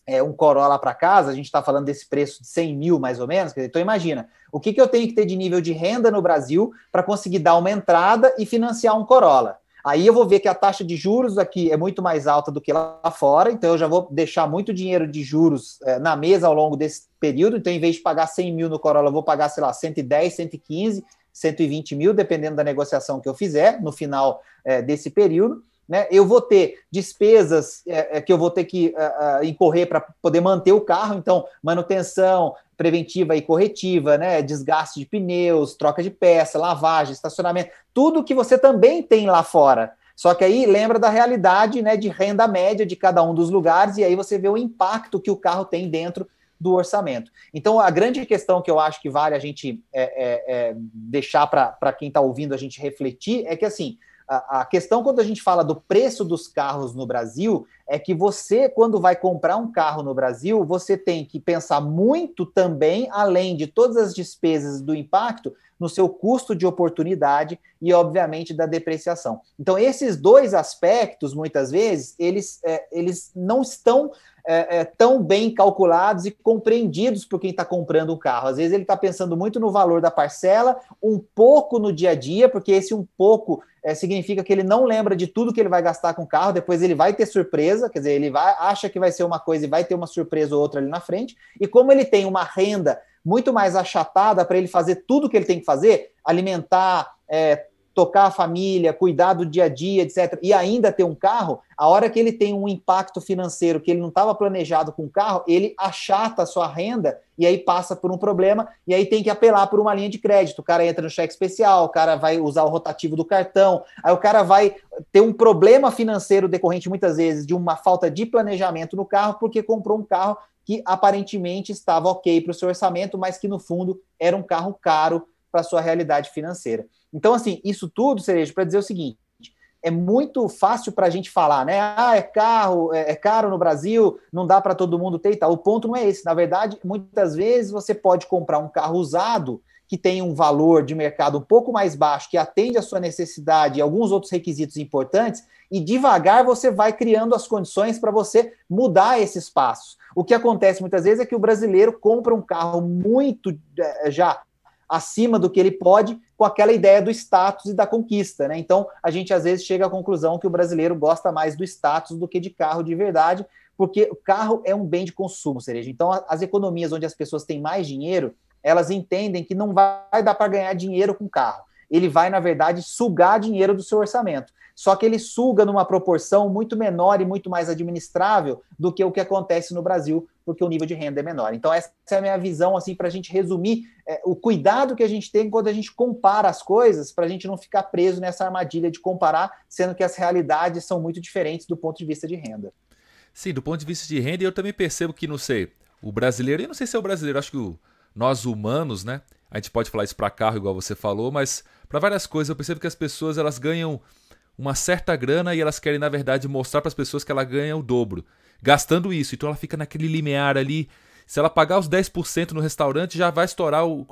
é, um Corolla para casa, a gente está falando desse preço de 100 mil mais ou menos. Então, imagina, o que, que eu tenho que ter de nível de renda no Brasil para conseguir dar uma entrada e financiar um Corolla? Aí eu vou ver que a taxa de juros aqui é muito mais alta do que lá fora, então eu já vou deixar muito dinheiro de juros é, na mesa ao longo desse período. Então, em vez de pagar 100 mil no Corolla, eu vou pagar, sei lá, 110, 115, 120 mil, dependendo da negociação que eu fizer no final é, desse período né? Eu vou ter despesas é, é que eu vou ter que uh, incorrer para poder manter o carro, então manutenção preventiva e corretiva, né? Desgaste de pneus, troca de peça, lavagem, estacionamento, tudo que você também tem lá fora. Só que aí lembra da realidade, né, de renda média de cada um dos lugares e aí você vê o impacto que o carro tem dentro do orçamento. Então, a grande questão que eu acho que vale a gente é, é, é deixar para quem está ouvindo a gente refletir é que, assim, a, questão quando a gente fala do preço dos carros no Brasil é que você, quando vai comprar um carro no Brasil, você tem que pensar muito também, além de todas as despesas do impacto, no seu custo de oportunidade e, obviamente, da depreciação. Então, esses dois aspectos, muitas vezes, eles, é, eles não estão é, é, tão bem calculados e compreendidos por quem está comprando um carro. Às vezes ele está pensando muito no valor da parcela, um pouco no dia a dia, porque esse um pouco é, significa que ele não lembra de tudo que ele vai gastar com o carro, depois ele vai ter surpresa, quer dizer, ele vai, acha que vai ser uma coisa e vai ter uma surpresa ou outra ali na frente, e como ele tem uma renda muito mais achatada para ele fazer tudo que ele tem que fazer, alimentar, é, tocar a família, cuidar do dia a dia, etc., e ainda ter um carro, a hora que ele tem um impacto financeiro que ele não estava planejado com o carro, ele achata a sua renda e aí passa por um problema e aí tem que apelar por uma linha de crédito. O cara entra no cheque especial, o cara vai usar o rotativo do cartão, aí o cara vai ter um problema financeiro decorrente muitas vezes de uma falta de planejamento no carro porque comprou um carro que aparentemente estava ok para o seu orçamento, mas que no fundo era um carro caro para a sua realidade financeira. Então, assim, isso tudo, Cereja, para dizer o seguinte: é muito fácil para a gente falar, né? Ah, é carro, é, é caro no Brasil, não dá para todo mundo ter e tal. O ponto não é esse. Na verdade, muitas vezes você pode comprar um carro usado que tem um valor de mercado um pouco mais baixo, que atende a sua necessidade e alguns outros requisitos importantes, e devagar você vai criando as condições para você mudar esses passos. O que acontece muitas vezes é que o brasileiro compra um carro muito é, já acima do que ele pode, com aquela ideia do status e da conquista, né? Então, a gente às vezes chega à conclusão que o brasileiro gosta mais do status do que de carro de verdade, porque o carro é um bem de consumo, cereja. Então, as economias onde as pessoas têm mais dinheiro, elas entendem que não vai dar para ganhar dinheiro com carro. Ele vai, na verdade, sugar dinheiro do seu orçamento só que ele suga numa proporção muito menor e muito mais administrável do que o que acontece no Brasil, porque o nível de renda é menor. Então, essa é a minha visão, assim, para a gente resumir é, o cuidado que a gente tem quando a gente compara as coisas, para a gente não ficar preso nessa armadilha de comparar, sendo que as realidades são muito diferentes do ponto de vista de renda. Sim, do ponto de vista de renda, eu também percebo que, não sei, o brasileiro, e não sei se é o brasileiro, acho que o, nós humanos, né? A gente pode falar isso para carro, igual você falou, mas para várias coisas, eu percebo que as pessoas elas ganham uma certa grana e elas querem, na verdade, mostrar para as pessoas que ela ganha o dobro, gastando isso. Então ela fica naquele limiar ali. Se ela pagar os 10% no restaurante, já vai estourar o.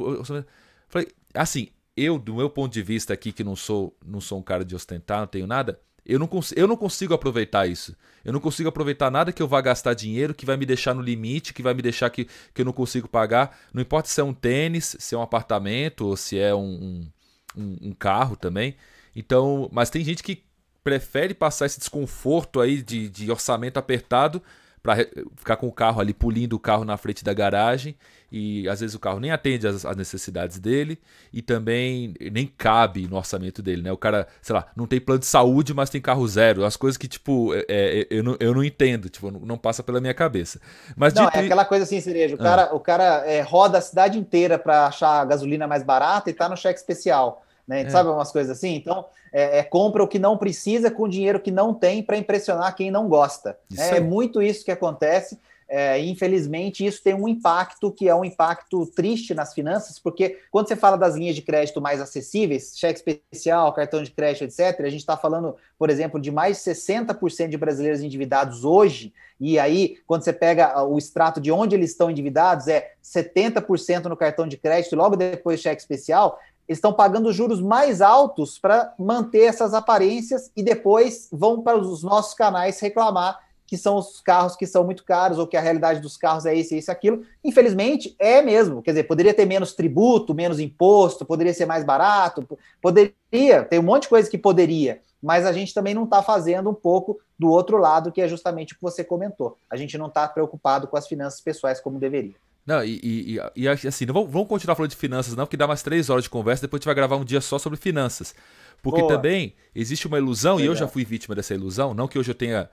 Falei, assim, eu, do meu ponto de vista aqui, que não sou, não sou um cara de ostentar, não tenho nada, eu não, eu não consigo aproveitar isso. Eu não consigo aproveitar nada que eu vá gastar dinheiro, que vai me deixar no limite, que vai me deixar que, que eu não consigo pagar. Não importa se é um tênis, se é um apartamento ou se é um, um, um carro também. Então, mas tem gente que prefere passar esse desconforto aí de, de orçamento apertado para ficar com o carro ali, pulindo o carro na frente da garagem e às vezes o carro nem atende às, às, necessidades dele e também nem cabe no orçamento dele, né? O cara, sei lá, não tem plano de saúde, mas tem carro zero. As coisas que, tipo, é, é, eu, não, eu não entendo, tipo, não, não, passa pela minha cabeça. Mas não, dito... é aquela coisa assim, Cereja, o ah. cara, o cara é, roda a cidade inteira para achar a gasolina mais barata e tá no cheque especial. Né? É. Sabe umas coisas assim? Então, é, é, compra o que não precisa com dinheiro que não tem para impressionar quem não gosta. É, é muito isso que acontece. É, infelizmente, isso tem um impacto que é um impacto triste nas finanças, porque quando você fala das linhas de crédito mais acessíveis, cheque especial, cartão de crédito, etc., a gente está falando, por exemplo, de mais de 60% de brasileiros endividados hoje, e aí, quando você pega o extrato de onde eles estão endividados, é 70% no cartão de crédito, e logo depois cheque especial, eles estão pagando juros mais altos para manter essas aparências e depois vão para os nossos canais reclamar que são os carros que são muito caros, ou que a realidade dos carros é isso, isso, aquilo. Infelizmente, é mesmo. Quer dizer, poderia ter menos tributo, menos imposto, poderia ser mais barato, poderia, tem um monte de coisa que poderia, mas a gente também não está fazendo um pouco do outro lado, que é justamente o que você comentou. A gente não está preocupado com as finanças pessoais como deveria. Não, e, e, e assim, não vamos, continuar falando de finanças, não, porque dá mais três horas de conversa, depois a gente vai gravar um dia só sobre finanças. Porque Boa. também existe uma ilusão, Legal. e eu já fui vítima dessa ilusão, não que hoje eu tenha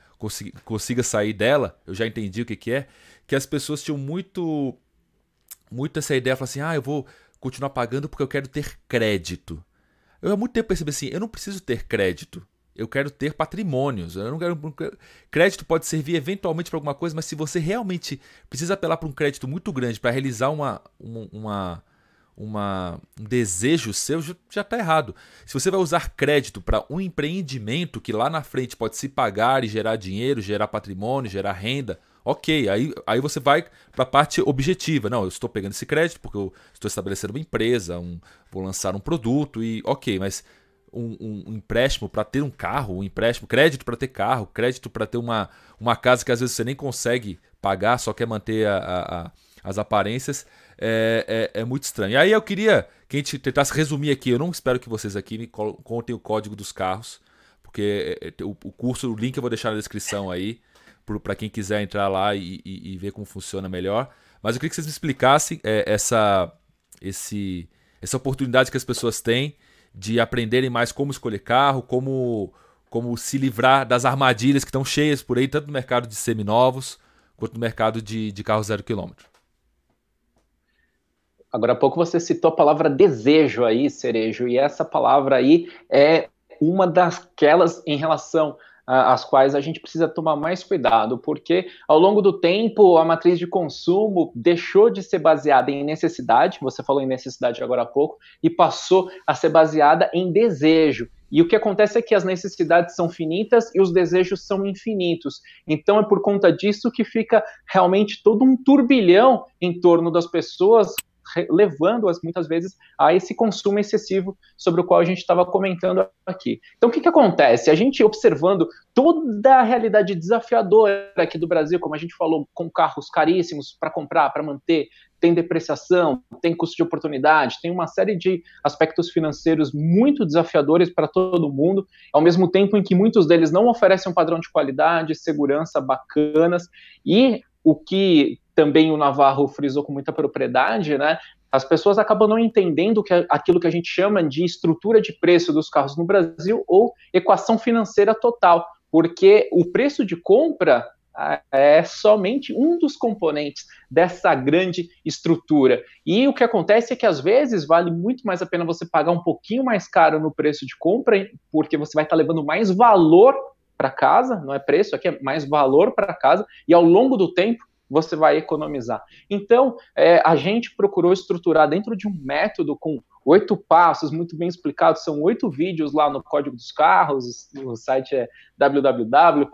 consiga sair dela, eu já entendi o que, que é, que as pessoas tinham muito muito essa ideia, falar assim, ah, eu vou continuar pagando porque eu quero ter crédito. Eu há muito tempo percebi assim, eu não preciso ter crédito. Eu quero ter patrimônios. Eu não quero. Crédito pode servir eventualmente para alguma coisa, mas se você realmente precisa apelar para um crédito muito grande para realizar uma, uma, uma, um desejo seu, já está errado. Se você vai usar crédito para um empreendimento que lá na frente pode se pagar e gerar dinheiro, gerar patrimônio, gerar renda, ok. Aí, aí você vai para a parte objetiva. Não, eu estou pegando esse crédito porque eu estou estabelecendo uma empresa, um, vou lançar um produto e ok, mas um, um, empréstimo para ter um carro, um empréstimo, crédito para ter carro, crédito para ter uma, uma casa que às vezes você nem consegue pagar, só quer manter a, a, a, as aparências é, é, é, muito estranho. E aí eu queria que a gente tentasse resumir aqui. Eu não espero que vocês aqui me contem o código dos carros, porque é, é, o, o curso, o link eu vou deixar na descrição aí, para quem quiser entrar lá e, e, e, ver como funciona melhor. Mas eu queria que vocês me explicassem é, essa, esse, essa oportunidade que as pessoas têm de aprenderem mais como escolher carro, como, como se livrar das armadilhas que estão cheias por aí, tanto no mercado de seminovos quanto no mercado de, de carro zero quilômetro. Agora há pouco você citou a palavra desejo aí, Cerejo, e essa palavra aí é uma daquelas em relação às quais a gente precisa tomar mais cuidado, porque ao longo do tempo a matriz de consumo deixou de ser baseada em necessidade, você falou em necessidade agora há pouco, e passou a ser baseada em desejo. E o que acontece é que as necessidades são finitas e os desejos são infinitos. Então é por conta disso que fica realmente todo um turbilhão em torno das pessoas levando-as muitas vezes a esse consumo excessivo sobre o qual a gente estava comentando aqui. Então, o que, que acontece? A gente observando toda a realidade desafiadora aqui do Brasil, como a gente falou, com carros caríssimos para comprar, para manter, tem depreciação, tem custo de oportunidade, tem uma série de aspectos financeiros muito desafiadores para todo mundo, ao mesmo tempo em que muitos deles não oferecem um padrão de qualidade, segurança bacanas, e o que também o Navarro frisou com muita propriedade, né? As pessoas acabam não entendendo que aquilo que a gente chama de estrutura de preço dos carros no Brasil ou equação financeira total, porque o preço de compra é somente um dos componentes dessa grande estrutura. E o que acontece é que às vezes vale muito mais a pena você pagar um pouquinho mais caro no preço de compra, porque você vai estar levando mais valor para casa, não é preço, aqui é mais valor para casa, e ao longo do tempo você vai economizar. Então, é, a gente procurou estruturar dentro de um método com oito passos, muito bem explicados, são oito vídeos lá no Código dos Carros, o site é www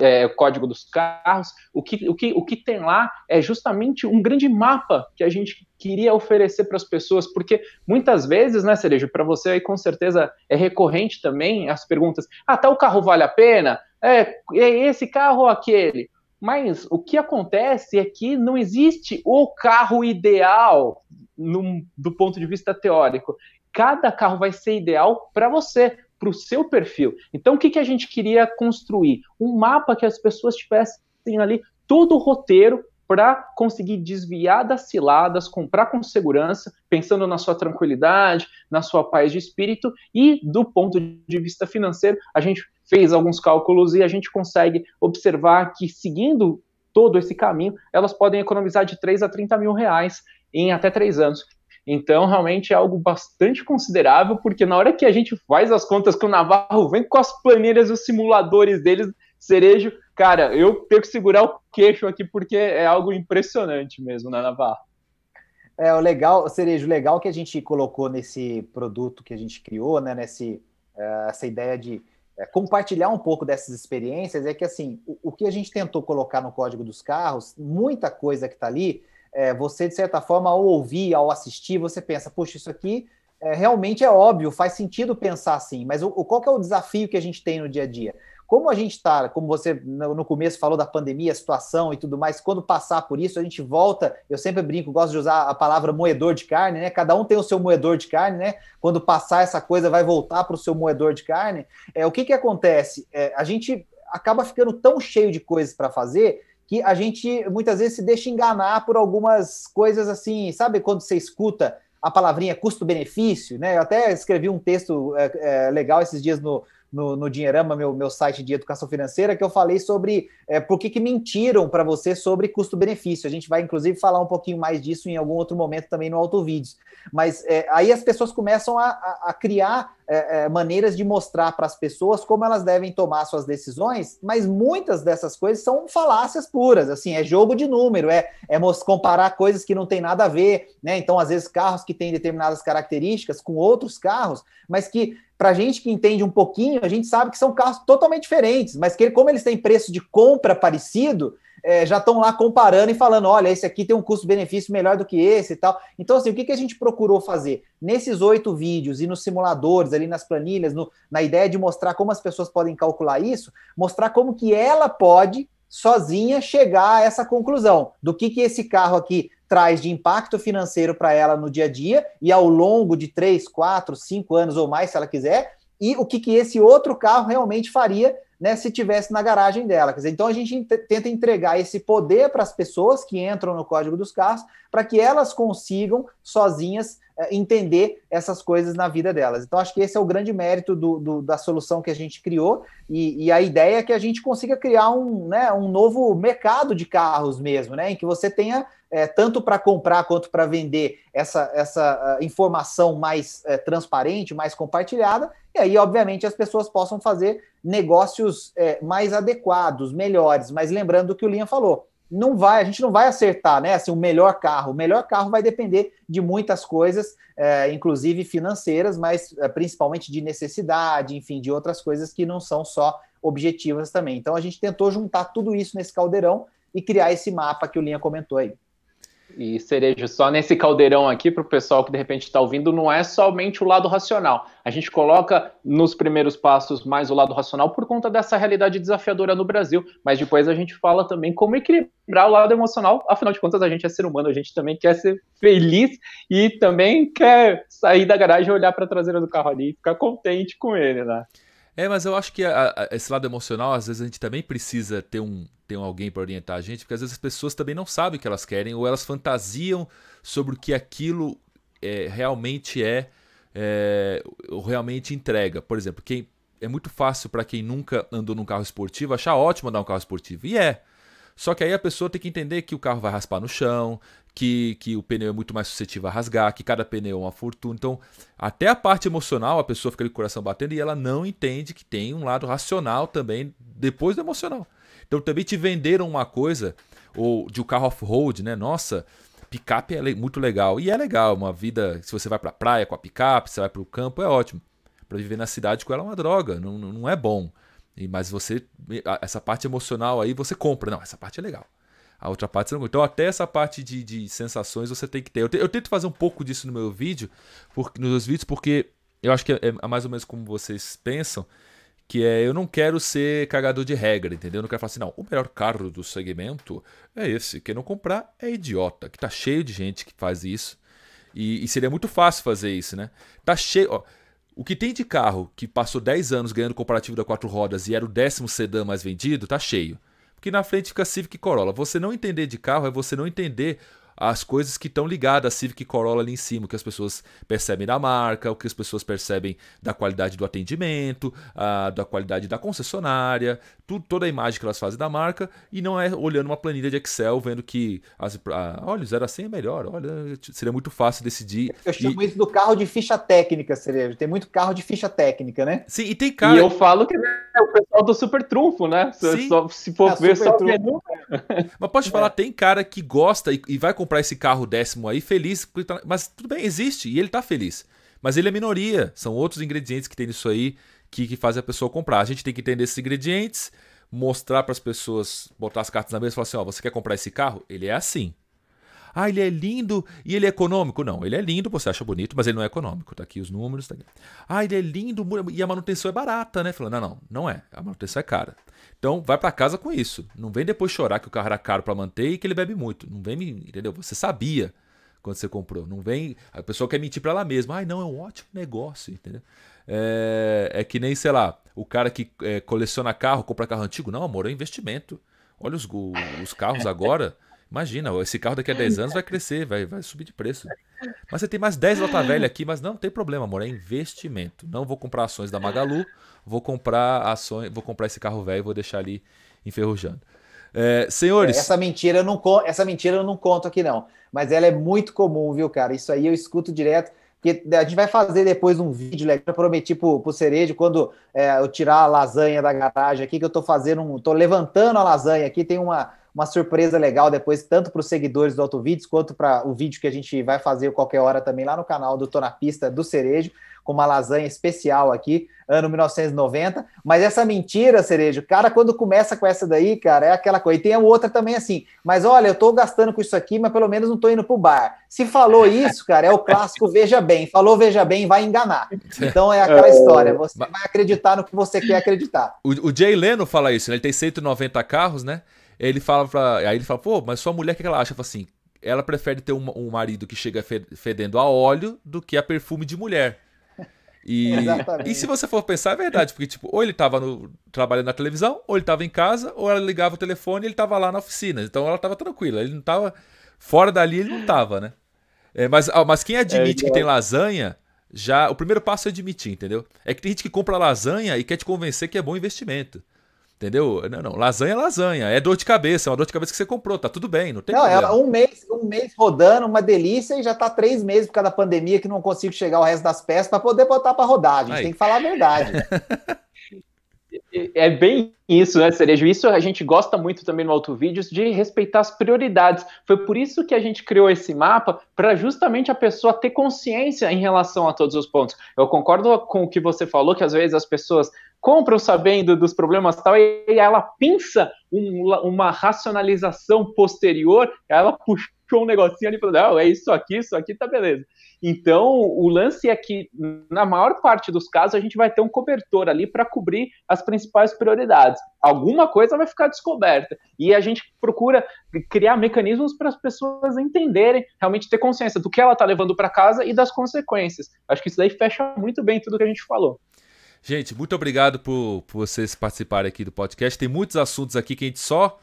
é, código dos carros, o que, o, que, o que tem lá é justamente um grande mapa que a gente queria oferecer para as pessoas, porque muitas vezes, né, Cerejo, para você aí com certeza é recorrente também as perguntas, ah, tal carro vale a pena? É, é esse carro ou aquele? Mas o que acontece é que não existe o carro ideal do ponto de vista teórico. Cada carro vai ser ideal para você, para o seu perfil. Então, o que, que a gente queria construir? Um mapa que as pessoas tivessem ali todo o roteiro para conseguir desviar das ciladas, comprar com segurança, pensando na sua tranquilidade, na sua paz de espírito e do ponto de vista financeiro, a gente fez alguns cálculos e a gente consegue observar que seguindo todo esse caminho, elas podem economizar de 3 a 30 mil reais em até 3 anos. Então, realmente é algo bastante considerável, porque na hora que a gente faz as contas que o Navarro vem com as planilhas e os simuladores deles, cerejo, cara, eu tenho que segurar o queixo aqui porque é algo impressionante mesmo, né, Navarro? É, o legal, Cerejo, legal que a gente colocou nesse produto que a gente criou, né, nesse, uh, essa ideia de compartilhar um pouco dessas experiências, é que, assim, o, o, que a gente tentou colocar no código dos carros, muita coisa que está ali, é, você, de certa forma, ao ouvir, ao assistir, você pensa, puxa, isso aqui é, realmente é óbvio, faz sentido pensar assim, mas o, o, qual que é o desafio que a gente tem no dia a dia? Como a gente está, como você no começo falou da pandemia, a situação e tudo mais, quando passar por isso, a gente volta. Eu sempre brinco, gosto de usar a palavra moedor de carne, né? Cada um tem o seu moedor de carne, né? Quando passar essa coisa, vai voltar para o seu moedor de carne. É, o que, que acontece? É, a gente acaba ficando tão cheio de coisas para fazer que a gente muitas vezes se deixa enganar por algumas coisas assim, sabe? Quando você escuta a palavrinha custo-benefício, né? Eu até escrevi um texto é, é, legal esses dias no, no, no Dinheirama, meu, meu site de educação financeira, que eu falei sobre é, por que, que mentiram para você sobre custo-benefício. A gente vai, inclusive, falar um pouquinho mais disso em algum outro momento também no Autovídeos. Mas é, aí as pessoas começam a, a, a criar é, é maneiras de mostrar para as pessoas como elas devem tomar suas decisões, mas muitas dessas coisas são falácias puras, assim, é jogo de número, é, é comparar coisas que não tem nada a ver, né? Então, às vezes, carros que têm determinadas características com outros carros, mas que para gente que entende um pouquinho, a gente sabe que são carros totalmente diferentes, mas que como eles têm preço de compra parecido, é, já estão lá comparando e falando: olha, esse aqui tem um custo-benefício melhor do que esse e tal. Então, assim, o que, que a gente procurou fazer? Nesses oito vídeos e nos simuladores, ali nas planilhas, no, na ideia de mostrar como as pessoas podem calcular isso, mostrar como que ela pode, sozinha, chegar a essa conclusão do que, que esse carro aqui traz de impacto financeiro para ela no dia a dia e ao longo de três, quatro, cinco anos ou mais, se ela quiser, e o que, que esse outro carro realmente faria né, se tivesse na garagem dela. Quer dizer, então a gente tenta entregar esse poder para as pessoas que entram no código dos carros para que elas consigam sozinhas é, entender essas coisas na vida delas. Então, acho que esse é o grande mérito do, do, da solução que a gente criou, e, e, a ideia é que a gente consiga criar um, né, um novo mercado de carros mesmo, né, em que você tenha é, tanto para comprar quanto para vender essa, essa uh, informação mais é, transparente, mais compartilhada, e aí, obviamente, as pessoas possam fazer negócios é, mais adequados, melhores. Mas lembrando o que o Linha falou, não vai, a gente não vai acertar, né? Assim, o melhor carro. O melhor carro vai depender de muitas coisas, é, inclusive financeiras, mas é, principalmente de necessidade, enfim, de outras coisas que não são só objetivas também. Então a gente tentou juntar tudo isso nesse caldeirão e criar esse mapa que o Linha comentou aí. E cereja, só nesse caldeirão aqui, para o pessoal que de repente está ouvindo, não é somente o lado racional. A gente coloca nos primeiros passos mais o lado racional por conta dessa realidade desafiadora no Brasil, mas depois a gente fala também como equilibrar o lado emocional. Afinal de contas, a gente é ser humano, a gente também quer ser feliz e também quer sair da garagem, olhar para a traseira do carro ali e ficar contente com ele, né? É, mas eu acho que a, a, esse lado emocional, às vezes a gente também precisa ter um ter alguém para orientar a gente, porque às vezes as pessoas também não sabem o que elas querem ou elas fantasiam sobre o que aquilo é, realmente é, é, ou realmente entrega. Por exemplo, quem é muito fácil para quem nunca andou num carro esportivo achar ótimo andar um carro esportivo. E é. Só que aí a pessoa tem que entender que o carro vai raspar no chão, que, que o pneu é muito mais suscetível a rasgar, que cada pneu é uma fortuna. Então, até a parte emocional, a pessoa fica com o coração batendo e ela não entende que tem um lado racional também depois do emocional. Então, também te venderam uma coisa, ou de um carro off-road, né? Nossa, picape é muito legal. E é legal, uma vida, se você vai pra praia com a picape, você vai pro campo, é ótimo. Para viver na cidade com ela é uma droga, não, não é bom. E, mas você, essa parte emocional aí, você compra. Não, essa parte é legal. A outra parte você não Então, até essa parte de, de sensações você tem que ter. Eu, te, eu, tento fazer um pouco disso no meu vídeo, nos meus vídeos, porque eu acho que é, é, mais ou menos como vocês pensam, que é eu não quero ser cagador de regra, entendeu? Eu não quero falar assim, não, o melhor carro do segmento é esse. Quem não comprar é idiota. Que tá cheio de gente que faz isso. E, e seria muito fácil fazer isso, né? Tá cheio. Ó, o que tem de carro que passou 10 anos ganhando comparativo da quatro rodas e era o décimo sedã mais vendido, tá cheio. porque na frente fica Civic Corolla. Você não entender de carro é você não entender as coisas que estão ligadas à Civic Corolla ali em cima, o que as pessoas percebem da marca, o que as pessoas percebem da qualidade do atendimento, a, da qualidade da concessionária, tudo, toda a imagem que elas fazem da marca, e não é olhando uma planilha de Excel, vendo que as, a, olha, 0 a 100 é melhor, olha, seria muito fácil decidir. Eu chamo e... isso do carro de ficha técnica, Cerejo. Tem muito carro de ficha técnica, né? Sim, e tem cara. E eu falo que é o pessoal do super trunfo, né? Sim. Só, se for é, ver só trunfo. Mas pode falar, é. tem cara que gosta e, e vai comprar esse carro décimo aí feliz, tá, mas tudo bem, existe e ele tá feliz. Mas ele é minoria, são outros ingredientes que tem nisso aí que, que fazem a pessoa comprar. A gente tem que entender esses ingredientes, mostrar para as pessoas, botar as cartas na mesa e falar assim: ó, você quer comprar esse carro? Ele é assim. Ah, ele é lindo e ele é econômico? Não, ele é lindo, você acha bonito, mas ele não é econômico. Tá aqui os números. Tá aqui. Ah, ele é lindo e a manutenção é barata, né? Falando, não, não, não é. A manutenção é cara. Então vai para casa com isso. Não vem depois chorar que o carro era caro para manter e que ele bebe muito. Não vem entendeu? Você sabia quando você comprou. Não vem, a pessoa quer mentir para ela mesma. Ai, não, é um ótimo negócio, entendeu? É, é que nem, sei lá, o cara que é, coleciona carro, compra carro antigo. Não, amor, é investimento. Olha os, os carros agora. [laughs] Imagina, esse carro daqui a 10 anos vai crescer, vai, vai subir de preço. Mas você tem mais 10 lata velha aqui, mas não, não tem problema, amor, é investimento. Não vou comprar ações da Magalu, vou comprar ações, vou comprar esse carro velho e vou deixar ali enferrujando. É, senhores. Essa mentira, eu não, essa mentira eu não conto aqui, não. Mas ela é muito comum, viu, cara? Isso aí eu escuto direto. Porque a gente vai fazer depois um vídeo, né? Eu prometi pro, pro Cerejo, quando é, eu tirar a lasanha da garagem aqui, que eu tô fazendo um. tô levantando a lasanha aqui, tem uma uma surpresa legal depois, tanto para os seguidores do Autovídeos, quanto para o vídeo que a gente vai fazer qualquer hora também lá no canal do Tô na Pista do Cerejo, com uma lasanha especial aqui, ano 1990. Mas essa mentira, Cerejo, cara, quando começa com essa daí, cara, é aquela coisa. E tem a outra também assim, mas olha, eu tô gastando com isso aqui, mas pelo menos não tô indo pro bar. Se falou isso, cara, é o clássico veja bem. Falou veja bem, vai enganar. Então é aquela é. história, você vai acreditar no que você quer acreditar. O, o Jay Leno fala isso, né? Ele tem 190 carros, né? Ele fala pra. Aí ele fala, pô, mas sua mulher, o que ela acha? Fala assim, ela prefere ter um, um, marido que chega fedendo a óleo do que a perfume de mulher. E, [laughs] e se você for pensar, é verdade, porque tipo, ou ele estava trabalhando na televisão, ou ele estava em casa, ou ela ligava o telefone e ele estava lá na oficina. Então ela estava tranquila, ele não estava fora dali, ele não estava, né? É, mas, mas quem admite é, que tem lasanha, já o primeiro passo é admitir, entendeu? É que tem gente que compra lasanha e quer te convencer que é bom investimento. Entendeu? Não, não. Lasanha é lasanha. É dor de cabeça. É uma dor de cabeça que você comprou. Tá tudo bem. Não tem não, problema. É um mês, um mês rodando, uma delícia, e já tá três meses por causa da pandemia que não consigo chegar o resto das peças para poder botar para rodar. A gente Aí. tem que falar a verdade. [laughs] é bem isso, né, Cerejo? Isso a gente gosta muito também no Auto Vídeos de respeitar as prioridades. Foi por isso que a gente criou esse mapa, para justamente a pessoa ter consciência em relação a todos os pontos. Eu concordo com o que você falou, que às vezes as pessoas compram sabendo dos problemas tal, e ela pinça um, uma racionalização posterior, ela puxou um negocinho ali e falou: não, é isso aqui, isso aqui tá beleza. Então, o lance é que, na maior parte dos casos, a gente vai ter um cobertor ali para cobrir as principais prioridades. Alguma coisa vai ficar descoberta. E a gente procura criar mecanismos para as pessoas entenderem, realmente ter consciência do que ela está levando para casa e das consequências. Acho que isso daí fecha muito bem tudo que a gente falou. Gente, muito obrigado por, por vocês participarem aqui do podcast. Tem muitos assuntos aqui que a gente só,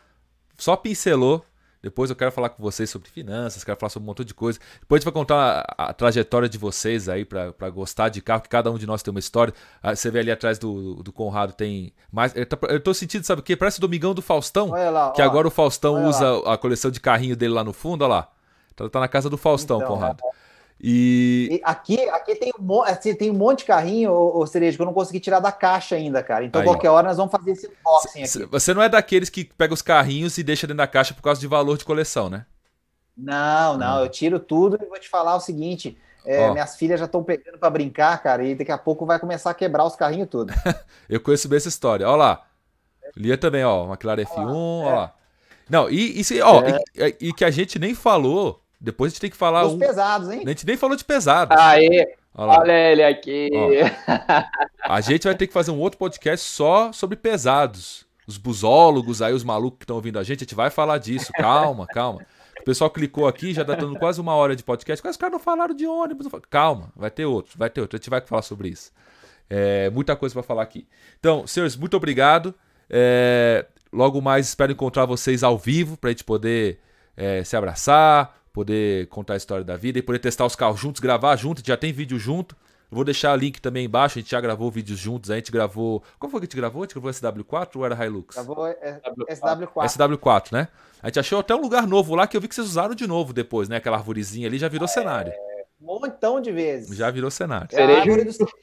só pincelou depois eu quero falar com vocês sobre finanças, quero falar sobre um montão de coisa. Depois a gente vai contar a, a trajetória de vocês aí para gostar de carro, que cada um de nós tem uma história. Ah, você vê ali atrás do, do Conrado tem mais. Eu tô, eu tô sentindo, sabe o quê? Parece o Domingão do Faustão. Lá, que ó, agora o Faustão usa lá. a coleção de carrinho dele lá no fundo, olha lá. Tá, tá na casa do Faustão, então, Conrado. É. E... e, aqui, aqui tem, um, assim, tem um monte de carrinho, ou Cereja, que eu não consegui tirar da caixa ainda, cara. Então, Aí. qualquer hora nós vamos fazer esse unboxing aqui. Você não é daqueles que pega os carrinhos e deixa dentro da caixa por causa de valor de coleção, né? Não, não, hum. eu tiro tudo e vou te falar o seguinte: é, minhas filhas já estão pegando para brincar, cara, e daqui a pouco vai começar a quebrar os carrinhos tudo. [laughs] eu conheço bem essa história. Olha lá. Lia também, ó, McLaren F1, olha lá. É. Não, e, e, ó, é. e, e que a gente nem falou depois a gente tem que falar. Os um... pesados, hein? A gente nem falou de pesados. Aê! Olha ele aqui. a gente vai ter que fazer um outro podcast só sobre pesados. Os busólogos, aí os malucos que estão ouvindo a gente, a gente vai falar disso. Calma, calma. O pessoal clicou aqui, já tá dando quase uma hora de podcast. Quase os caras não falaram de ônibus. Calma, vai ter outro, vai ter outro. A gente vai falar sobre isso. É, muita coisa para falar aqui. Então, senhores, muito obrigado. É, logo mais espero encontrar vocês ao vivo pra gente poder é, se abraçar, poder contar a história da vida e poder testar os carros juntos, gravar junto. Já tem vídeo junto. Eu vou deixar o link também embaixo, a gente já gravou vídeos juntos, a gente gravou. Qual foi que a gente gravou? A gente gravou SW4 ou era Hilux? Gravou SW4. SW4, né? A gente achou até um lugar novo lá que eu vi que vocês usaram de novo depois, né? Aquela arvorezinha ali já virou é... cenário. Um montão de vezes. Já virou cenário. É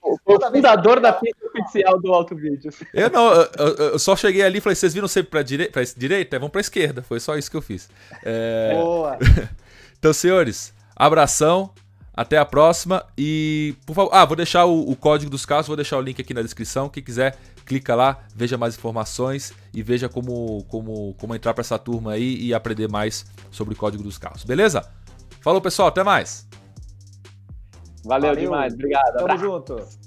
o fundador da pista oficial do Auto Vídeos. Eu não, eu, eu, só cheguei ali e falei, vocês viram sempre pra, direi pra direita? Vamos pra esquerda. Foi só isso que eu fiz. É... Boa! [laughs] então, senhores, abração. Até a próxima e, por favor, ah, vou deixar o, o, código dos carros, vou deixar o link aqui na descrição. Quem quiser, clica lá, veja mais informações e veja como, como, como entrar para essa turma aí e aprender mais sobre o código dos carros. Beleza? Falou, pessoal, até mais. Valeu, Valeu. demais, obrigado. Tamo abraço. junto.